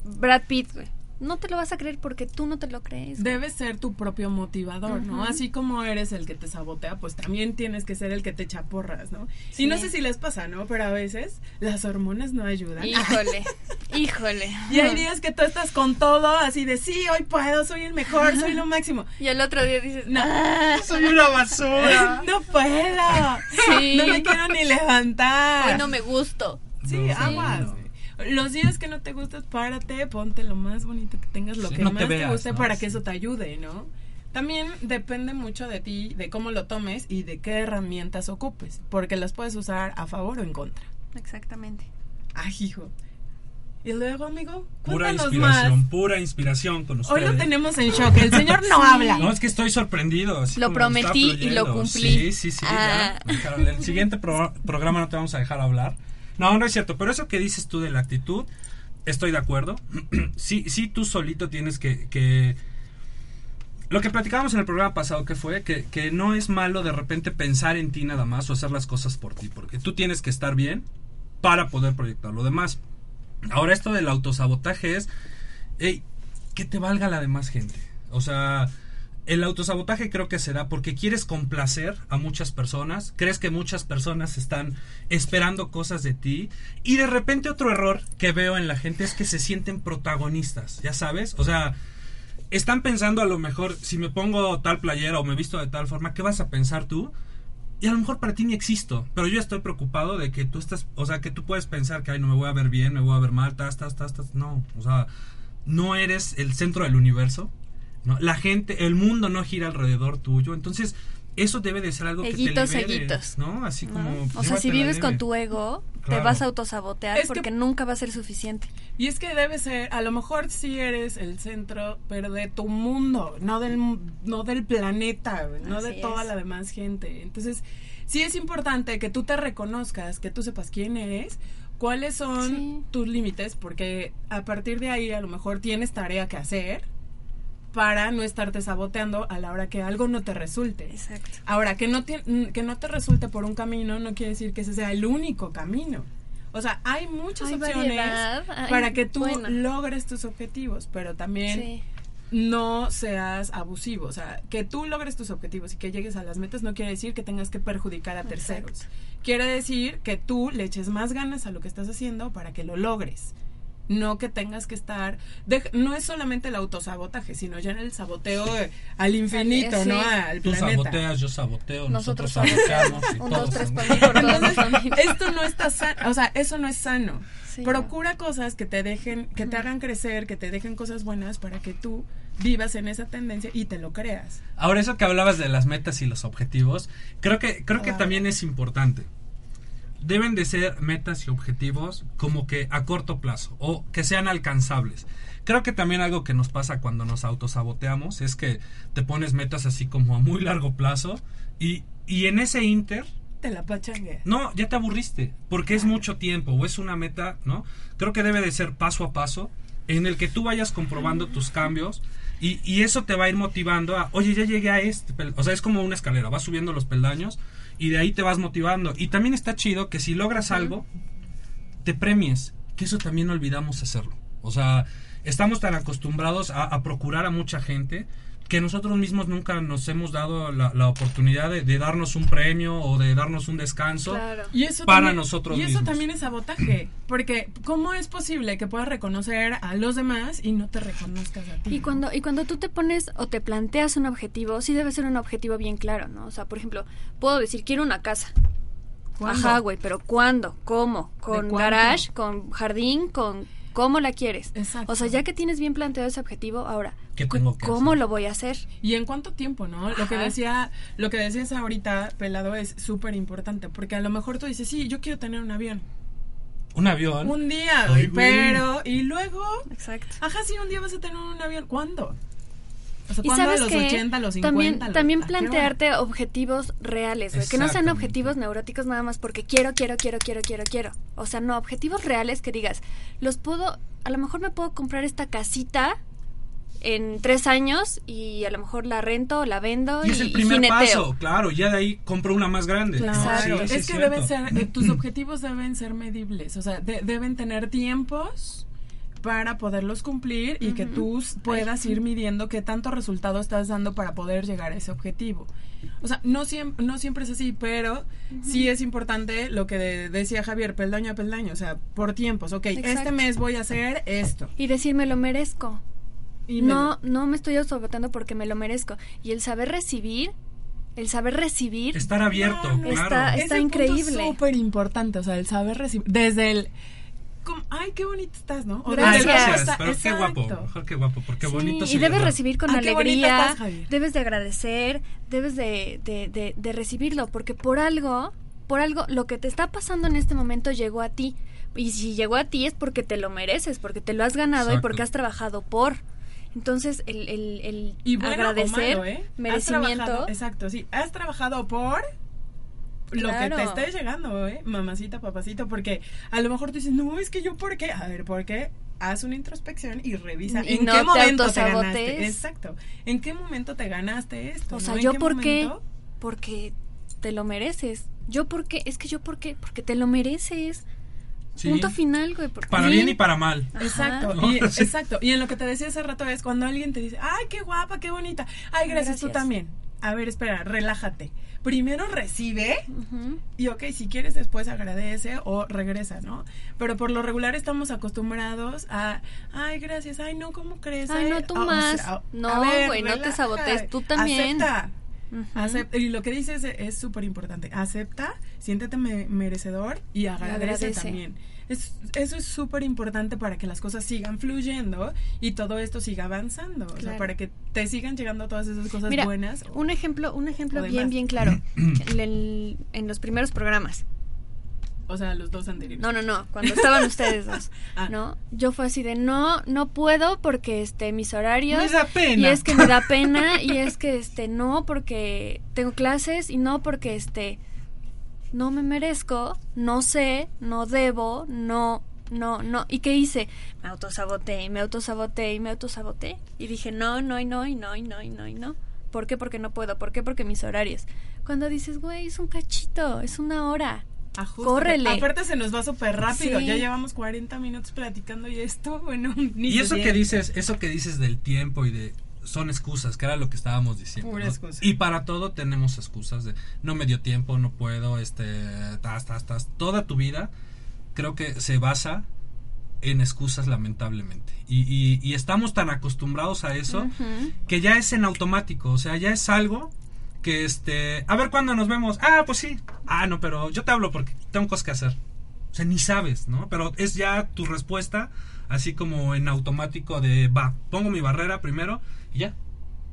Brad Pitt, güey, no te lo vas a creer porque tú no te lo crees. Debes ser tu propio motivador, ¿no? Así como eres el que te sabotea, pues también tienes que ser el que te echa porras, ¿no? Sí. Y no sé si les pasa, ¿no? Pero a veces las hormonas no ayudan. Híjole, híjole. Y hay días que tú estás con todo, así de sí, hoy puedo, soy el mejor, soy lo máximo. Y el otro día dices, No, Soy una basura. no puedo. Sí. No me quiero ni levantar. hoy no me gusto. Sí, No, sí, aguas. no. Los días que no te gustas, párate, ponte lo más bonito que tengas, lo Sí, que no te más te, veas, guste ¿no? para que eso te ayude, ¿no? También depende mucho de ti, de cómo lo tomes y de qué herramientas ocupes, porque las puedes usar a favor o en contra. Exactamente. Ay, hijo. Y luego, amigo, Pura inspiración, más. pura inspiración con Hoy ustedes. lo tenemos en shock, el señor no habla. No, es que estoy sorprendido. así Lo prometí y lo cumplí. Sí, sí, sí. Ah. ya. El siguiente pro- programa no te vamos a dejar hablar. No, no es cierto. Pero eso que dices tú de la actitud, estoy de acuerdo. sí, sí, tú solito tienes que. que- Lo que platicábamos en el programa pasado, que fue que, que no es malo de repente pensar en ti nada más o hacer las cosas por ti, porque tú tienes que estar bien para poder proyectar lo demás. Ahora esto del autosabotaje es, ey, que te valga la demás gente. O sea, el autosabotaje creo que se da porque quieres complacer a muchas personas, crees que muchas personas están esperando cosas de ti y de repente otro error que veo en la gente es que se sienten protagonistas, ya sabes, o sea, están pensando a lo mejor, si me pongo tal playera o me visto de tal forma, ¿qué vas a pensar tú? Y a lo mejor para ti ni existo, pero yo estoy preocupado de que tú estás, o sea, que tú puedes pensar que, ay, no me voy a ver bien, me voy a ver mal, tas, tas, tas, tas. No, o sea, no eres el centro del universo. ¿No? La gente, el mundo no gira alrededor tuyo. Entonces, eso debe de ser algo Eguitos, que te. ¿no? Así ¿no? como... O sea, si vives con tu ego, Claro. te vas a autosabotear Es que- porque nunca va a ser suficiente. Y es que debe ser, a lo mejor sí eres el centro, pero de tu mundo, no del, no del planeta, no de toda es. la demás gente. Entonces, sí es importante que tú te reconozcas, que tú sepas quién eres, cuáles son Sí. tus límites, porque a partir de ahí a lo mejor tienes tarea que hacer para no estarte saboteando a la hora que algo no te resulte. Exacto. Ahora, que no, te, mm, que no te resulte por un camino no quiere decir que ese sea el único camino. O sea, hay muchas Hay opciones variedad, hay- para que tú logres tus objetivos, pero también Sí. no seas abusivo. O sea, que tú logres tus objetivos y que llegues a las metas no quiere decir que tengas que perjudicar a terceros. Quiere decir que tú le eches más ganas a lo que estás haciendo para que lo logres. No que tengas que estar. no es solamente el autosabotaje, sino ya en el saboteo eh, al infinito, Sí. ¿no? Al Tú planeta. saboteas, yo saboteo, Nosotros nosotros, saboteamos. y Un, todos dos, tres. Esto no está sano, o sea, eso no es sano. Sí, Procura cosas que te dejen, que te hagan crecer, que te dejen cosas buenas para que tú vivas en esa tendencia y te lo creas. Ahora, eso que hablabas de las metas y los objetivos, creo que, creo que Ah. también es importante. Deben de ser metas y objetivos como que a corto plazo o que sean alcanzables. Creo que también algo que nos pasa cuando nos autosaboteamos es que te pones metas así como a muy largo plazo y, y en ese inter Te la pachangue. no, ya te aburriste, porque es mucho tiempo o es una meta, ¿no? Creo que debe de ser paso a paso en el que tú vayas comprobando tus cambios y, y eso te va a ir motivando a, oye, ya llegué a este, pel-". o sea, es como una escalera, vas subiendo los peldaños y de ahí te vas motivando. Y también está chido que si logras algo, te premies, que eso también olvidamos hacerlo. O sea, estamos tan acostumbrados a, a procurar a mucha gente que nosotros mismos nunca nos hemos dado la, la oportunidad de, de darnos un premio o de darnos un descanso. Claro. Y eso Para también, nosotros Y eso mismos. también es sabotaje. Porque, ¿cómo es posible que puedas reconocer a los demás y no te reconozcas a ti? Y cuando, y cuando tú te pones o te planteas un objetivo, sí debe ser un objetivo bien claro, ¿no? O sea, por ejemplo, puedo decir, quiero una casa. ¿Cuándo? Ajá, güey, pero ¿cuándo? ¿Cómo? ¿Con garage? ¿Con jardín? ¿Con cómo la quieres? Exacto. O sea, ya que tienes bien planteado ese objetivo, ahora, ¿Qué tengo que ¿cómo hacer? lo voy a hacer? ¿Y en cuánto tiempo, no? Lo que decía, lo que decías ahorita, pelado, es súper importante. Porque a lo mejor tú dices, sí, yo quiero tener un avión. Un avión. Un día, Ay, pero, y luego, Exacto. ajá, sí, un día vas a tener un avión. ¿Cuándo? O sea, Y ¿cuándo? ¿A sabes los qué? 80, a los 50? también, los- también ¿a qué hora? plantearte objetivos reales, güey, que no sean objetivos neuróticos nada más porque quiero, quiero, quiero, quiero, quiero, quiero. O sea, no, objetivos reales que digas, los puedo, a lo mejor me puedo comprar esta casita en tres años y a lo mejor la rento, la vendo Y y, es el y primer jineteo. paso, claro, ya de ahí compro una más grande. Claro, Sí, sí, es que cierto. deben ser, eh, tus objetivos deben ser medibles, o sea, de- deben tener tiempos para poderlos cumplir y que tú puedas ir midiendo qué tanto resultado estás dando para poder llegar a ese objetivo. O sea, no siempre, no siempre es así, pero sí es importante lo que de- decía Javier, peldaño a peldaño, o sea, por tiempos, ok, este Exacto. mes voy a hacer esto. Y decir, me lo merezco. Y me no, no me estoy autobotando porque me lo merezco. Y el saber recibir, el saber recibir, Estar abierto, No, no, claro. está- Ese punto increíble. Es súper importante, o sea, el saber recibir. Desde el. Como, Ay, qué bonito estás, ¿no? O Gracias. Gracias, pero qué guapo, exacto. mejor que guapo, porque Sí, bonito y debes recibir con Ah, qué alegría, estás, debes de agradecer, debes de, de, de, de recibirlo, porque por algo, por algo, lo que te está pasando en este momento llegó a ti. Y si llegó a ti es porque te lo mereces, porque te lo has ganado y Exacto. porque has trabajado por. Entonces, el, el, el Y bueno agradecer, o malo, ¿eh? Merecimiento. exacto, sí. Has trabajado por lo que te esté llegando, ¿eh? Mamacita, papacito, porque a lo mejor tú dices, no, es que yo, ¿por qué? A ver, ¿por qué? Haz una introspección y revisa Y en no qué te momento te ganaste. Exacto. ¿En qué momento te ganaste esto? O no? sea, ¿En yo qué por qué? momento? Porque te lo mereces. Yo por qué? Es que yo por qué? Porque te lo mereces. Sí. Punto final, güey. porque Para sí. bien y para mal. Exacto, ¿no? y, Sí. exacto. Y en lo que te decía hace rato es cuando alguien te dice, ay, qué guapa, qué bonita. Ay, gracias, tú Gracias. también. A ver, espera, relájate. Primero recibe y ok, si quieres después agradece o regresa, ¿no? Pero por lo regular estamos acostumbrados a, ay, gracias, ay, no, ¿cómo crees? Ay, no, tú a- o más. sea, a- No, güey, no te sabotees, tú también. Acepta. Y lo que dices es- es súper importante. Acepta, siéntete me- merecedor y agradece, agradece. también. Es, eso es súper importante para que las cosas sigan fluyendo y todo esto siga avanzando. O sea, para que te sigan llegando todas esas cosas Mira, buenas. un ejemplo, un ejemplo bien, demás. bien claro. en, el- en los primeros programas. O sea, los dos anteriores. No, no, no, cuando estaban ustedes dos, Ah. ¿no? Yo fue así de no, no puedo porque este mis horarios Me da pena. y es que me da pena y es que este no porque tengo clases y no porque este no me merezco, no sé, no debo, no no, no. ¿Y qué hice? Me autosaboté y me autosaboté y me autosaboté. Y dije, no, no, y no, y no, y no, y no, y no. ¿Por qué? Porque no puedo. ¿Por qué? Porque mis horarios. Cuando dices, güey, es un cachito, es una hora. Ajustate. Córrele. Aparte se nos va súper rápido. Sí. Ya llevamos 40 minutos platicando y esto, bueno, ni Y eso que dices, eso que dices del tiempo y de son excusas, que era lo que estábamos diciendo. Pura ¿no? excusa. Y para todo tenemos excusas de no me dio tiempo, no puedo, este, tas, tas, tas. Toda tu vida creo que se basa en excusas lamentablemente. Y, y- y estamos tan acostumbrados a eso que ya es en automático, o sea, ya es algo que este, a ver cuándo nos vemos. Ah, pues sí. Ah, no, pero yo te hablo porque tengo cosas que hacer. O sea, ni sabes, ¿no? Pero es ya tu respuesta así como en automático de, va, pongo mi barrera primero y ya.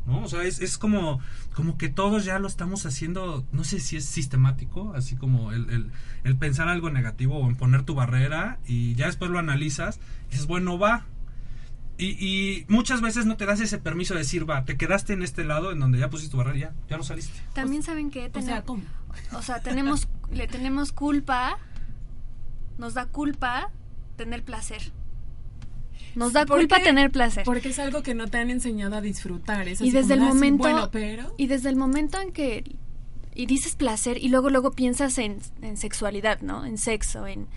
¿No? O sea, es, es como, como que todos ya lo estamos haciendo, no sé si es sistemático, así como el, el, el pensar algo negativo o en poner tu barrera y ya después lo analizas y dices, bueno, va, y, y muchas veces no te das ese permiso de decir, va, te quedaste en este lado en donde ya pusiste tu barrera, ya, ya no saliste. También saben que O sea, ¿cómo? o sea, tenemos le tenemos culpa, nos da culpa tener placer. Nos da ¿Por culpa qué? tener placer. Porque es algo que no te han enseñado a disfrutar. Es y así desde el momento bueno, pero... y desde el momento en que y dices placer y luego luego piensas en, en sexualidad, ¿no? En sexo, en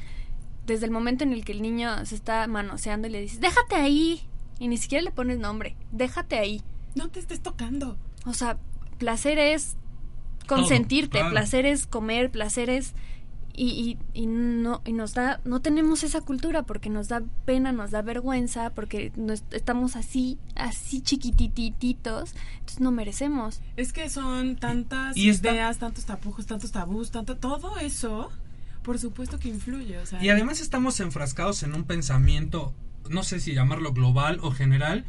desde el momento en el que el niño se está manoseando y le dices, "Déjate ahí." Y ni siquiera le pones nombre. "Déjate ahí." No te estés tocando. O sea, placer es consentirte, claro. placer es comer, placer es y, y, y no y nos da no tenemos esa cultura porque nos da pena, nos da vergüenza, porque nos- estamos así así chiquitititos, entonces no merecemos. Es que son tantas Y ideas, tantos tapujos, tantos tabús, tanto todo eso, por supuesto que influye. O sea, Y además estamos enfrascados en un pensamiento, no sé si llamarlo global o general,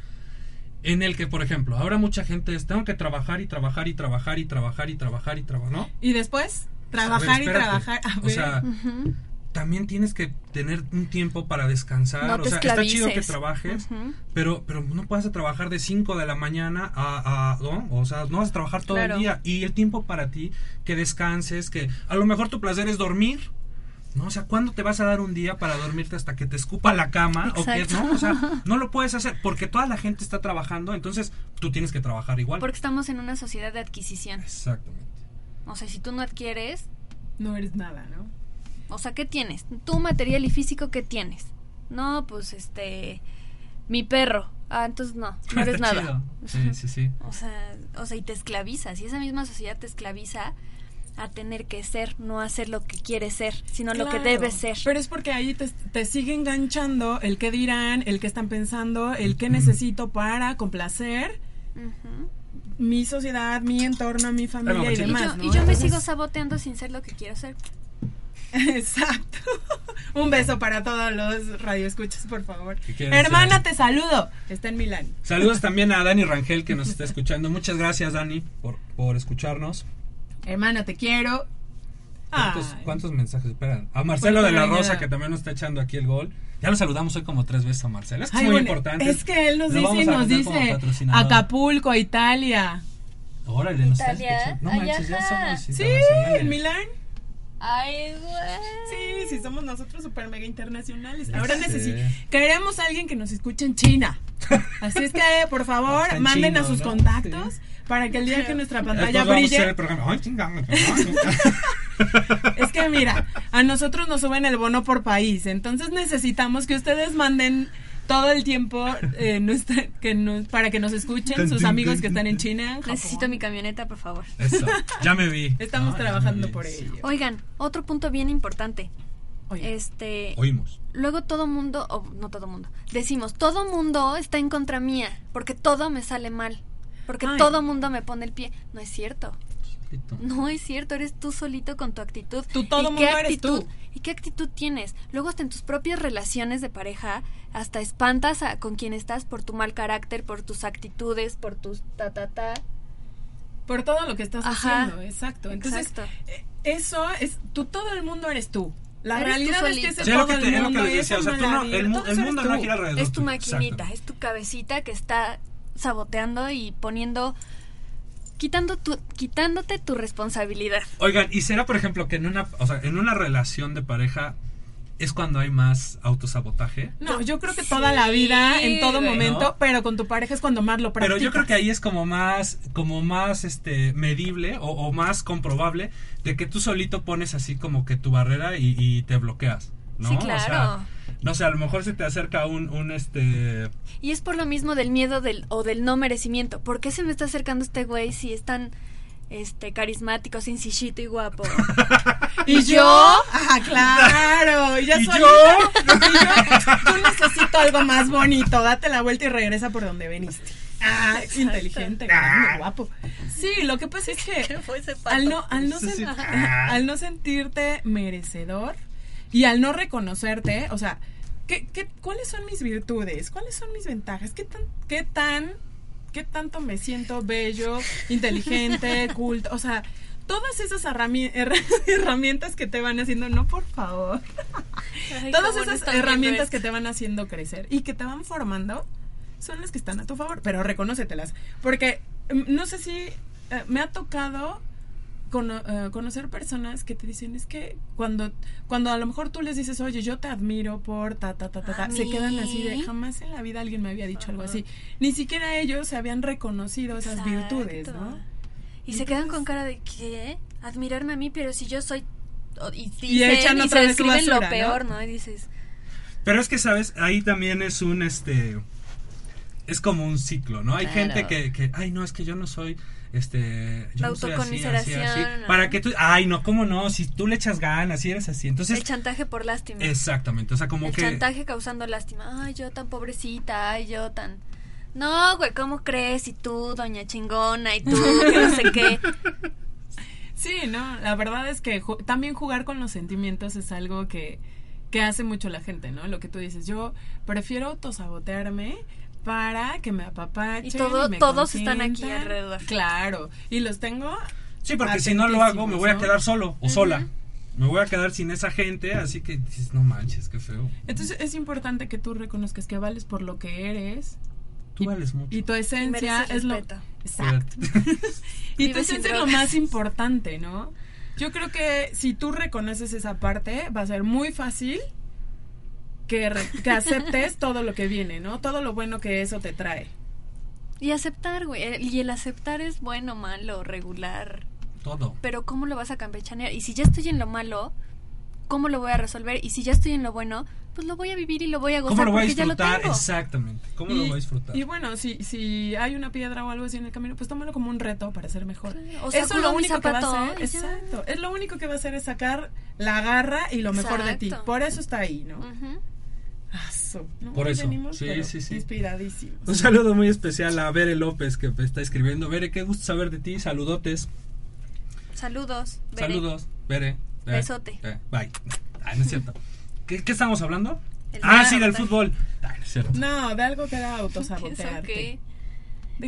en el que, por ejemplo, ahora mucha gente es, tengo que trabajar y trabajar y trabajar y trabajar y trabajar y trabajar, ¿no? y después trabajar ver, y trabajar. A O ver. sea, Ujú. también tienes que tener un tiempo para descansar. No o sea, está chido que esclavices. trabajes, Ujú. pero, pero no puedes trabajar de 5 de la mañana a, a- ¿no? O sea, no vas a trabajar todo Claro. el día. Y el tiempo para ti, que descanses, que a lo mejor tu placer es dormir. ¿No? O sea, ¿cuándo te vas a dar un día para dormirte hasta que te escupa la cama? ¿O qué? Exacto. ¿No? O sea, no lo puedes hacer porque toda la gente está trabajando, entonces tú tienes que trabajar igual. Porque estamos en una sociedad de adquisición. Exactamente. O sea, si tú no adquieres, No eres nada, ¿no? o sea, ¿qué tienes? Tú material y físico, ¿qué tienes? No, pues este mi perro. Ah, entonces no, no eres Está nada. chido. Sí, sí, sí. O sea, o sea, y te esclavizas. Y esa misma sociedad te esclaviza a tener que ser, no hacer lo que quieres ser, sino lo que debes ser. Pero es porque ahí te, te sigue enganchando el que dirán, el que están pensando, el que necesito para complacer Ujú. Mi sociedad, mi entorno, mi familia y demás. yo, ¿no? y yo me Entonces- sigo saboteando sin ser lo que quiero ser. Exacto. Un beso para todos los radioescuchas, por favor. ¿Qué quieres Hermana, decir? te saludo. Está en Milán. Saludos también a Dani Rangel que nos está escuchando. Muchas gracias, Dani, por, por escucharnos. Hermana, te quiero. ¿Cuántos, cuántos mensajes? Esperan. A Marcelo de la Rosa, que también nos está echando aquí el gol. Ya lo saludamos hoy como tres veces a Marcelo. Es que Ay, es muy bueno, importante. Es que él nos Lo dice y nos dice patrocinador. Acapulco, Italia. Órale, nos está Italia. escuchando. No Ay, manches, ya somos Sí, en Milán. Ay, güey. Sí, sí, somos nosotros super mega internacionales. Ahora necesitamos. Queremos a alguien que nos escuche en China. Así es que, por favor, manden chino, a sus ¿no? contactos para que el día que nuestra Después pantalla vamos a hacer brille. el programa. Es que mira, a nosotros nos suben el bono por país, entonces necesitamos que ustedes manden todo el tiempo eh, nuestra- que nos- para que nos escuchen sus amigos que están en China. Necesito mi camioneta, por favor. Eso, ya me vi. Estamos trabajando vi. por ello. Oigan, otro punto bien importante. Oye, Este, Oímos. luego todo mundo, o no todo mundo, decimos, todo mundo está en contra mía, porque todo me sale mal, porque Ay. todo mundo me pone el pie. No es cierto. No es cierto, eres tú solito con tu actitud. Tú, todo ¿Y mundo qué eres actitud, tú. ¿Y qué actitud tienes? Luego hasta en tus propias relaciones de pareja, hasta espantas a, con quien estás por tu mal carácter, por tus actitudes, por tus ta ta ta. por todo lo que estás Ajá. haciendo, exacto. Entonces, Exacto. eh, eso es, tú, todo el mundo eres tú. La Eres tú realidad es que Sí, es lo todo que, el te- que mundo les y decía. O esa sea, tú no, maravilla, el, el mundo eres no gira alrededor. Es tu maquinita, Exacto. es tu cabecita que está saboteando y poniendo, quitando tu, quitándote tu responsabilidad. Oigan, ¿y será, por ejemplo, que en una, o sea, en una relación de pareja es cuando hay más autosabotaje? No, yo creo que toda la vida, en todo momento, ¿No? pero con tu pareja es cuando más lo Pero practicas. yo creo que ahí es como más, como más este medible o, o más comprobable de que tú solito pones así como que tu barrera y, y te bloqueas, ¿no? Sí, O sea, claro. no sé, a lo mejor se te acerca un, un este Y es por lo mismo del miedo del, o del no merecimiento. ¿Por qué se me está acercando este güey si es tan este, carismático, sencillito y guapo? ¿Y yo? Ajá, claro. Y ya ¿Y yo? y yo, Tú necesito algo más bonito. Date la vuelta y regresa por donde veniste. Ah, inteligente, grande, guapo. Sí, lo que pasa es que al no, al sen- al no sentirte merecedor y al no reconocerte, o sea, ¿qué, qué, cuáles son mis virtudes? ¿Cuáles son mis ventajas? ¿Qué tan, qué tan, qué tanto me siento bello, inteligente, culto? O sea, todas esas herrami- herra- herramientas que te van haciendo, no, por favor. Ay, Todas esas herramientas que te van haciendo crecer y que te van formando son las que están a tu favor, pero reconócetelas. Porque mm, no sé si eh, me ha tocado cono- eh, conocer personas que te dicen es que cuando cuando a lo mejor tú les dices oye yo te admiro por ta ta ta ta, ta", ¿A se quedan así de jamás en la vida alguien me había dicho algo así ni siquiera ellos se habían reconocido esas virtudes no Y se quedan con cara de ¿qué? Admirarme a mí, pero si yo soy y, Y dicen- echan y otra se vez su describen basura, lo peor, ¿no? ¿no? Y dices, Pero es que, ¿sabes? Ahí también es un, este... Es como un ciclo, ¿no? Hay Claro. gente que, que, ay, no, es que yo no soy, este... Yo La no soy así, así, así. autoconmiseración, ¿no? Para que tú... Ay, no, ¿cómo no? Si tú le echas ganas, si eres así. Entonces... el chantaje por lástima. Exactamente, o sea, como el que... chantaje causando lástima. Ay, yo tan pobrecita, ay, yo tan... No, güey, ¿cómo crees? Y tú, doña chingona, y tú, que no sé qué. Sí, no, la verdad es que ju- también jugar con los sentimientos es algo que, que hace mucho la gente, ¿no? Lo que tú dices, yo prefiero autosabotearme para que me apapachen. Y todo- me todos están aquí alrededor. Claro, y los tengo Sí, porque si no lo hago, me voy a quedar solo o sola. Me voy a quedar sin esa gente, así que dices, no manches, qué feo. Entonces es importante que tú reconozcas que vales por lo que eres Tú vales mucho. y tu esencia es lo... Exacto. y tu esencia es lo más importante, ¿no? Yo creo que si tú reconoces esa parte, va a ser muy fácil que, re- que aceptes todo lo que viene, ¿no? Todo lo bueno que eso te trae. Y aceptar, güey. el- Y el aceptar es bueno, malo, regular. Todo. Pero ¿cómo lo vas a campechanear? Y si ya estoy en lo malo, ¿cómo lo voy a resolver? Y si ya estoy en lo bueno, pues lo voy a vivir y lo voy a gozar ¿Cómo lo voy a porque ya lo disfrutar? tengo. Exactamente. ¿Cómo lo voy a disfrutar? Y bueno, si, si hay una piedra o algo así en el camino, pues tómalo como un reto para ser mejor. Claro, o Eso sacudo lo único que va a hacer, y exacto, es lo único que va a hacer es sacar la garra y lo mejor de ti. Por eso está ahí, ¿no? Ujú. Aso, ¿no? Por eso. venimos, Sí, pero sí, sí. Inspiradísimos. Un saludo muy especial a Bere López que está escribiendo. Bere, qué gusto saber de ti. Saludotes. Saludos. Bere. Saludos. Bere. Eh, Besote. eh, bye. Ay, no es cierto. ¿Qué, qué estamos hablando? El ah, sí, del fútbol. Ay, no es cierto. No, de algo que era ¿Eso autosabotearte.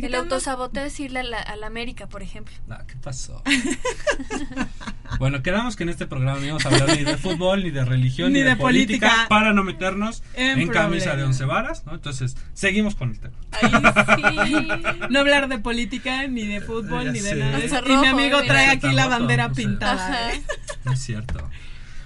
El te andas- autosaboteo es irle a la, a la América, por ejemplo. No, ¿qué pasó? bueno, quedamos que en este programa no íbamos a hablar ni de fútbol, ni de religión, ni, Ni de, de política, política. para no meternos En en, camisa de once varas, ¿no? Entonces, seguimos con el tema. Ay, sí. No hablar de política, ni de fútbol, Ya ni de nada. Y mi amigo eh, trae aquí la bandera pintada. ¿eh? No es cierto.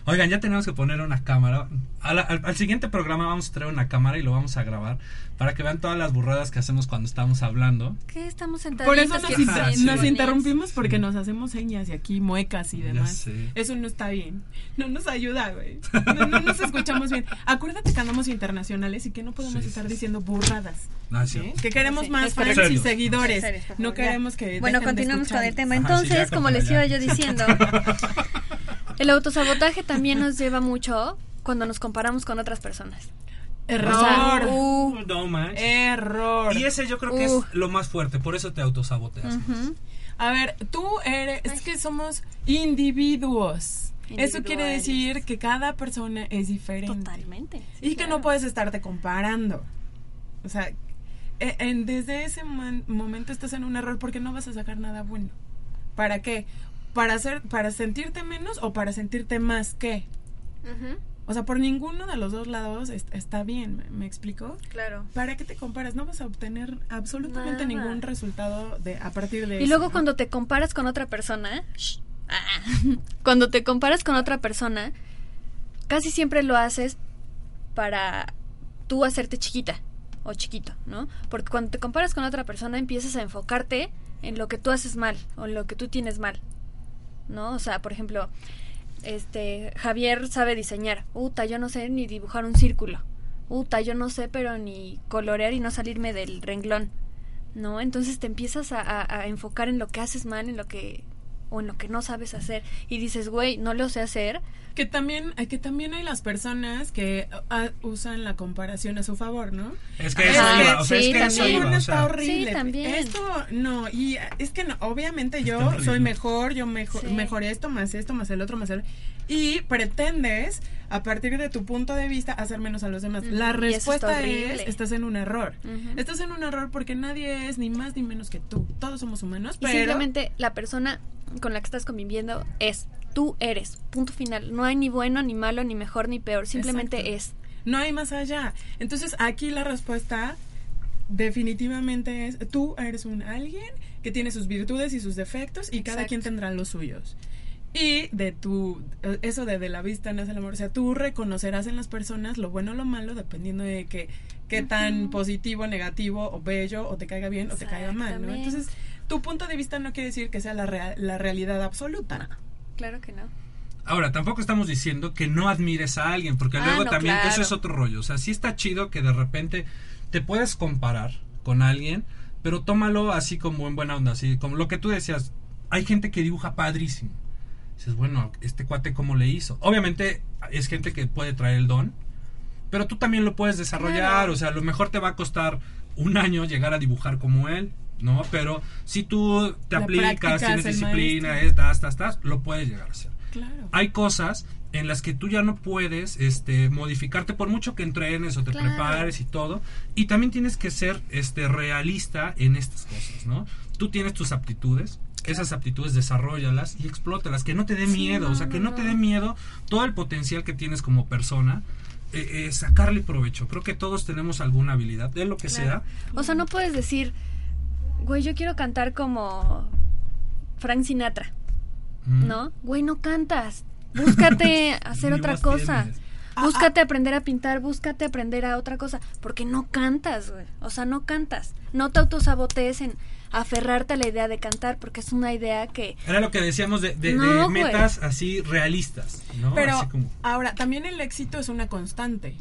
Oigan, ya tenemos que poner una cámara. Al siguiente programa vamos a traer una cámara y lo vamos a grabar para que vean todas las burradas que hacemos cuando estamos hablando. ¿Qué estamos sentados? Por eso nos, inter- sí. nos interrumpimos porque nos hacemos señas y aquí muecas y demás. Eso no está bien. No nos ayuda, güey. No, no nos escuchamos bien. Acuérdate que andamos internacionales y que no podemos Sí, estar sí, sí. diciendo burradas. No, es ¿eh? Que queremos Sí, más fans y seguidores. No queremos que Bueno, continuamos con el tema. Ajá, sí, Entonces, ya, como les iba yo diciendo, el autosabotaje también nos lleva mucho cuando nos comparamos con otras personas. Error. O sea, uh, No manches. Error. Y ese yo creo que Uh. es lo más fuerte, por eso te autosaboteas. A ver, tú eres, es que somos individuos. Eso quiere decir que cada persona es diferente. Totalmente. sí, Y que no puedes estarte comparando. O sea, e- en- desde ese man- momento estás en un error porque no vas a sacar nada bueno. ¿Para qué? ¿Para, hacer, para sentirte menos o para sentirte más que? Ujú, O sea, por ninguno de los dos lados est- está bien, ¿me, me explico? Claro. ¿Para qué te comparas? No vas a obtener absolutamente Nada. ningún resultado de a partir de Y eso, luego ¿no? cuando te comparas con otra persona, shh, ah, cuando te comparas con otra persona, casi siempre lo haces para tú hacerte chiquita o chiquito, ¿no? Porque cuando te comparas con otra persona empiezas a enfocarte en lo que tú haces mal o en lo que tú tienes mal, ¿no? O sea, por ejemplo, este Javier sabe diseñar, uta, yo no sé ni dibujar un círculo, uta, yo no sé pero ni colorear y no salirme del renglón, ¿no? Entonces te empiezas a, enfocar en lo que haces mal, en lo que o en lo que no sabes hacer y dices, güey, no lo sé hacer. Que también, que también hay las personas que ah, usan la comparación a su favor, ¿no? Es que Ah, eso es iba, que o sea, sí, es que eso iba, o está sea, horrible. Sí, también. Esto no, y es que no, obviamente yo soy mejor, yo mejor, Sí. mejor esto, más esto, más el otro, más el y pretendes a partir de tu punto de vista hacer menos a los demás. La respuesta es estás en un error. Estás en un error porque nadie es ni más ni menos que tú. Todos somos humanos, Y pero simplemente la persona con la que estás conviviendo es, tú eres, punto final. No hay ni bueno, ni malo, ni mejor, ni peor, simplemente Exacto. es. no hay más allá. Entonces, aquí la respuesta definitivamente es tú eres un alguien que tiene sus virtudes y sus defectos y cada quien tendrá los suyos. Y de tu eso de, de la vista nace el amor, o sea, tú reconocerás en las personas lo bueno o lo malo dependiendo de que qué tan positivo, negativo o bello o te caiga bien o te caiga mal, ¿no? Entonces, tu punto de vista no quiere decir que sea la, rea- la realidad absoluta. Claro que no. Ahora, tampoco estamos diciendo que no admires a alguien, porque Ah, luego no, también claro. eso es otro rollo. O sea, sí está chido que de repente te puedes comparar con alguien, pero tómalo así como en buena onda, así como lo que tú decías. Hay gente que dibuja padrísimo. Dices, bueno, este cuate cómo le hizo. Obviamente es gente que puede traer el don, pero tú también lo puedes desarrollar. Claro. O sea, a lo mejor te va a costar un año llegar a dibujar como él, ¿no? Pero si tú te La aplicas, tienes es disciplina, maestro. estás, estás, estás, lo puedes llegar a hacer Claro. hay cosas en las que tú ya no puedes este modificarte por mucho que entrenes o te Claro. prepares y todo y también tienes que ser este realista en estas cosas no tú tienes tus aptitudes esas aptitudes desarrollalas y explótalas que no te dé Sí, miedo no, o sea que no, no, te dé miedo todo el potencial que tienes como persona eh, eh, sacarle provecho creo que todos tenemos alguna habilidad de lo que Claro. sea O sea, no puedes decir, güey, yo quiero cantar como Frank Sinatra, Mm. ¿no? Güey, no cantas. Búscate hacer otra cosa. tienes. Búscate aprender a pintar, búscate aprender a otra cosa, porque no cantas, güey. O sea, no cantas. No te autosabotees en aferrarte a la idea de cantar, porque es una idea que era lo que decíamos de, de- de No, güey. metas así realistas no Pero así como ahora, también el éxito es una constante.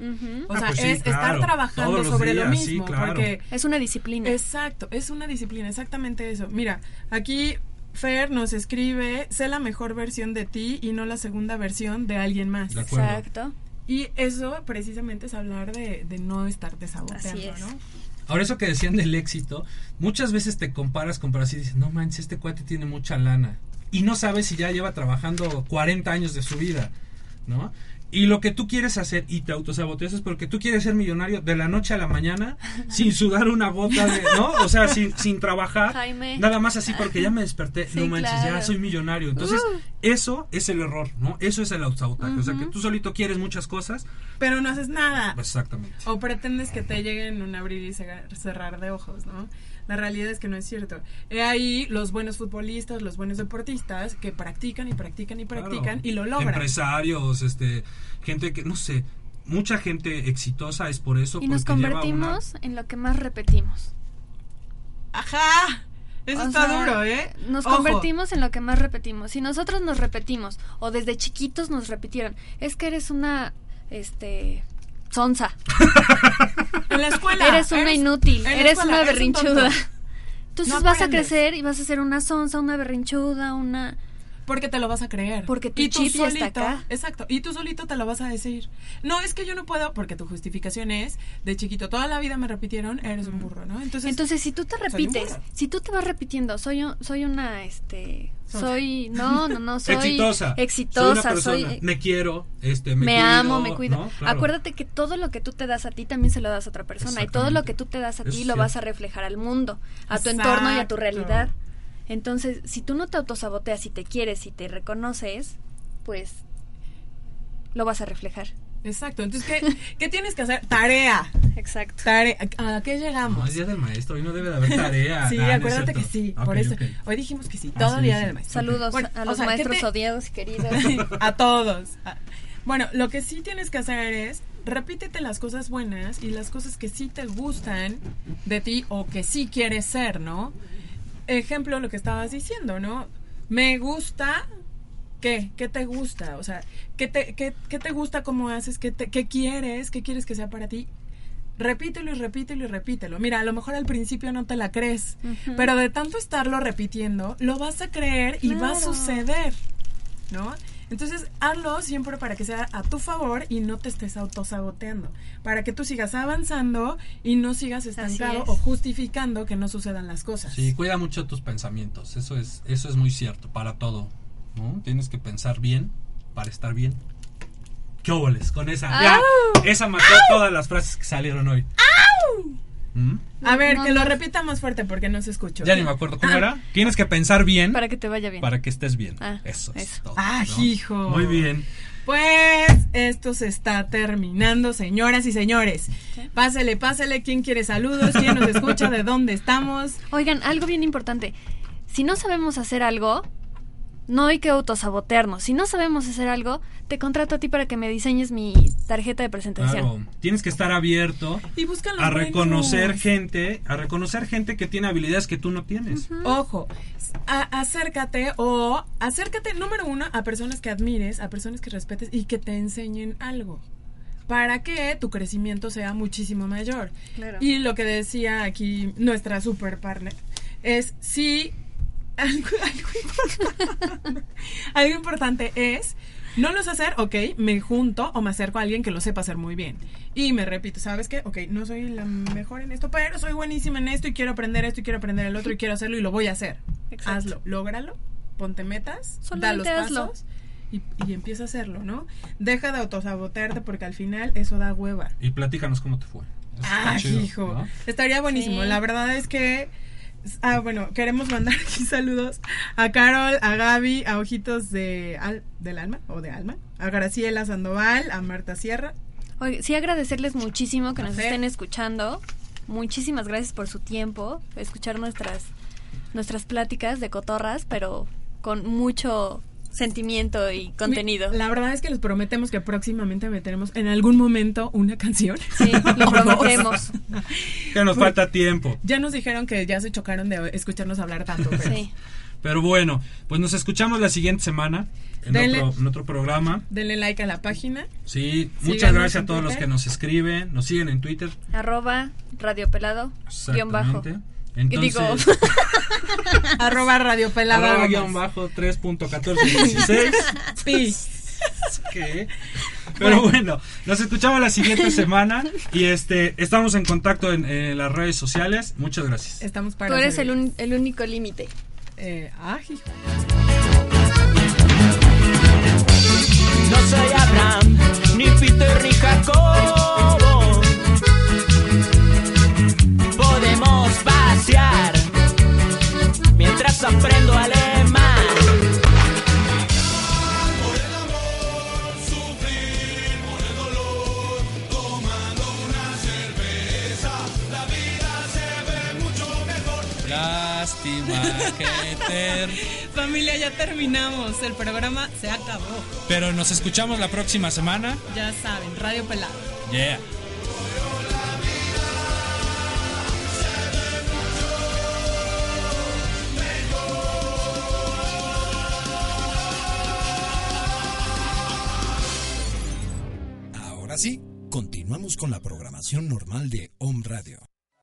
O Ah, sea, pues sí, es claro. estar trabajando Todos sobre lo sí, mismo. claro. Porque es una disciplina. Exacto, es una disciplina, exactamente eso. Mira, aquí Fer nos escribe, sé la mejor versión de ti y no la segunda versión de alguien más. De. Exacto. Y eso precisamente es hablar de, de no estarte saboteando, es. ¿no? Ahora eso que decían del éxito, muchas veces te comparas con pero así dices, no manches, este cuate tiene mucha lana y no sabes si ya lleva trabajando 40 años de su vida, ¿no? Y lo que tú quieres hacer y te autosaboteas es porque tú quieres ser millonario de la noche a la mañana sin sudar una gota de, ¿no? O sea, sin, sin trabajar. Jaime. Nada más así porque ya me desperté, Sí, no manches, claro. ya soy millonario. Entonces, Uh. eso es el error, ¿no? Eso es el autosabotaje. O sea, que tú solito quieres muchas cosas. Pero no haces nada. Exactamente. O pretendes que te llegue en un abrir y cerrar de ojos, ¿no? La realidad es que no es cierto. He ahí los buenos futbolistas, los buenos deportistas que practican y practican y practican Claro. y lo logran. Empresarios, este, gente que, no sé, mucha gente exitosa es por eso. Y nos una- convertimos en lo que más repetimos. Ajá. Eso O está sea, duro, ¿eh? Nos Ojo. convertimos en lo que más repetimos. Si nosotros nos repetimos, o desde chiquitos nos repitieron, es que eres una, este, sonsa, En la escuela. eres una inútil, eres escuela, una un berrinchuda. Entonces No vas a crecer y vas a ser una sonsa, una berrinchuda, una... Porque te lo vas a creer. Porque tu y tú chip está solito, acá. Exacto. Y tú solito te lo vas a decir. No, es que yo no puedo, porque tu justificación es, de chiquito, toda la vida me repitieron, eres un burro, ¿no? Entonces, Entonces, si tú te repites, si tú te vas repitiendo, soy un- soy una este soy no, no, no, soy exitosa. exitosa, Soy una soy, persona. eh, me quiero, este, me, me cuido, amo, me cuido. ¿no? Claro. Acuérdate que todo lo que tú te das a ti también se lo das a otra persona y todo lo que tú te das a ti lo vas a reflejar al mundo, a tu entorno y a tu realidad. Entonces, si tú no te autosaboteas y te quieres y te reconoces, pues lo vas a reflejar. Exacto. Entonces, ¿qué, ¿qué tienes que hacer? Tarea. Exacto. Tarea. ¿A qué No, llegamos? es día del maestro, hoy no debe de haber tarea. Sí, Ah, no acuérdate que sí. Por eso. Hoy dijimos que sí. Ah, Todo sí, día sí. del maestro. Saludos Bueno, a o los sea, ¿qué maestros te- odiados y queridos. a todos. A- Bueno, lo que sí tienes que hacer es repítete las cosas buenas y las cosas que sí te gustan de ti o que sí quieres ser, ¿no? Ejemplo, lo que estabas diciendo, ¿no? Me gusta. ¿Qué? ¿Qué te gusta? O sea, ¿qué te, qué, qué te gusta? ¿Cómo haces? ¿Qué, te- ¿Qué quieres? ¿Qué quieres que sea para ti? Repítelo y repítelo y repítelo. Mira, a lo mejor al principio no te la crees, pero de tanto estarlo repitiendo, lo vas a creer y va a suceder, ¿no? Entonces, hazlo siempre para que sea a tu favor y no te estés autosaboteando, para que tú sigas avanzando y no sigas estancado es. o justificando que no sucedan las cosas. Sí, cuida mucho tus pensamientos. Eso es, eso es muy cierto para todo. ¿no? Tienes que pensar bien para estar bien. ¿Qué óboles con esa? Ya, esa mató todas las frases que salieron hoy. ¿Mm? A ver, No, que lo no. repita más fuerte porque no se escuchó. Ya ni me acuerdo cómo era. Tienes que pensar bien Para que te vaya bien. para que estés bien. Ah, eso, es eso. todo, Ah, ¿no? hijo. Muy bien. Pues esto se está terminando, señoras y señores. Pásele, pásele. ¿Quién quiere saludos? ¿Quién nos escucha? ¿De dónde estamos? Oigan, algo bien importante. Si no sabemos hacer algo, no hay que autosabotearnos. Si no sabemos hacer algo, te contrato a ti para que me diseñes mi tarjeta de presentación. Claro, tienes que estar abierto Y a reconocer buenos. gente, a reconocer gente que tiene habilidades que tú no tienes. Ojo, a- acércate o acércate, número uno, a personas que admires, a personas que respetes y que te enseñen algo. Para que tu crecimiento sea muchísimo mayor. Claro. Y lo que decía aquí nuestra super partner es si algo, algo importante, algo importante es no lo sé hacer, ok, me junto o me acerco a alguien que lo sepa hacer muy bien. Y me repito, ¿sabes qué? Ok, no soy la mejor en esto, pero soy buenísima en esto y quiero aprender esto y quiero aprender el otro y quiero hacerlo y lo voy a hacer. Exacto. Hazlo, lógralo, ponte metas, da los Solamente hazlo. pasos y, y empieza a hacerlo, ¿no? Deja de autosabotearte porque al final eso da hueva. Y platícanos cómo te fue. Eso Ah, chido, hijo. ¿no? Estaría buenísimo. Sí. La verdad es que. Ah, bueno, queremos mandar aquí saludos a Carol, a Gaby, a Ojitos de al- del Alma o de Alma, a Graciela Sandoval, a Marta Sierra. Oye, sí agradecerles muchísimo que nos estén escuchando. Muchísimas gracias por su tiempo, escuchar nuestras nuestras pláticas de cotorras, pero con mucho sentimiento y contenido. La verdad es que les prometemos que próximamente meteremos en algún momento una canción. Sí, lo prometemos. Que nos falta tiempo. Ya nos dijeron que ya se chocaron de escucharnos hablar tanto. Pero Sí. Pero bueno, pues nos escuchamos la siguiente semana en, Denle. otro, en otro programa. Denle like a la página. Sí, Síganos muchas gracias a todos los que nos escriben, nos siguen en Twitter. Arroba Radio Pelado, guion bajo. Entonces, digo, arroba Radio Pelada. arroba guion bajo 3.1416. Pi. ¿Qué? Pero bueno, nos escuchamos la siguiente semana y este estamos en contacto en, en las redes sociales. Muchas gracias. Estamos para tú eres el, un- el único límite. Eh, ah, hijo. No soy Abraham, ni Peter, ni Jacobo. Mientras aprendo alemán. Lástima que ter... Familia, ya terminamos. El programa se acabó. Pero nos escuchamos la próxima semana. Ya saben, Radio Pelado. Yeah. Ahora sí, continuamos con la programación normal de Home Radio.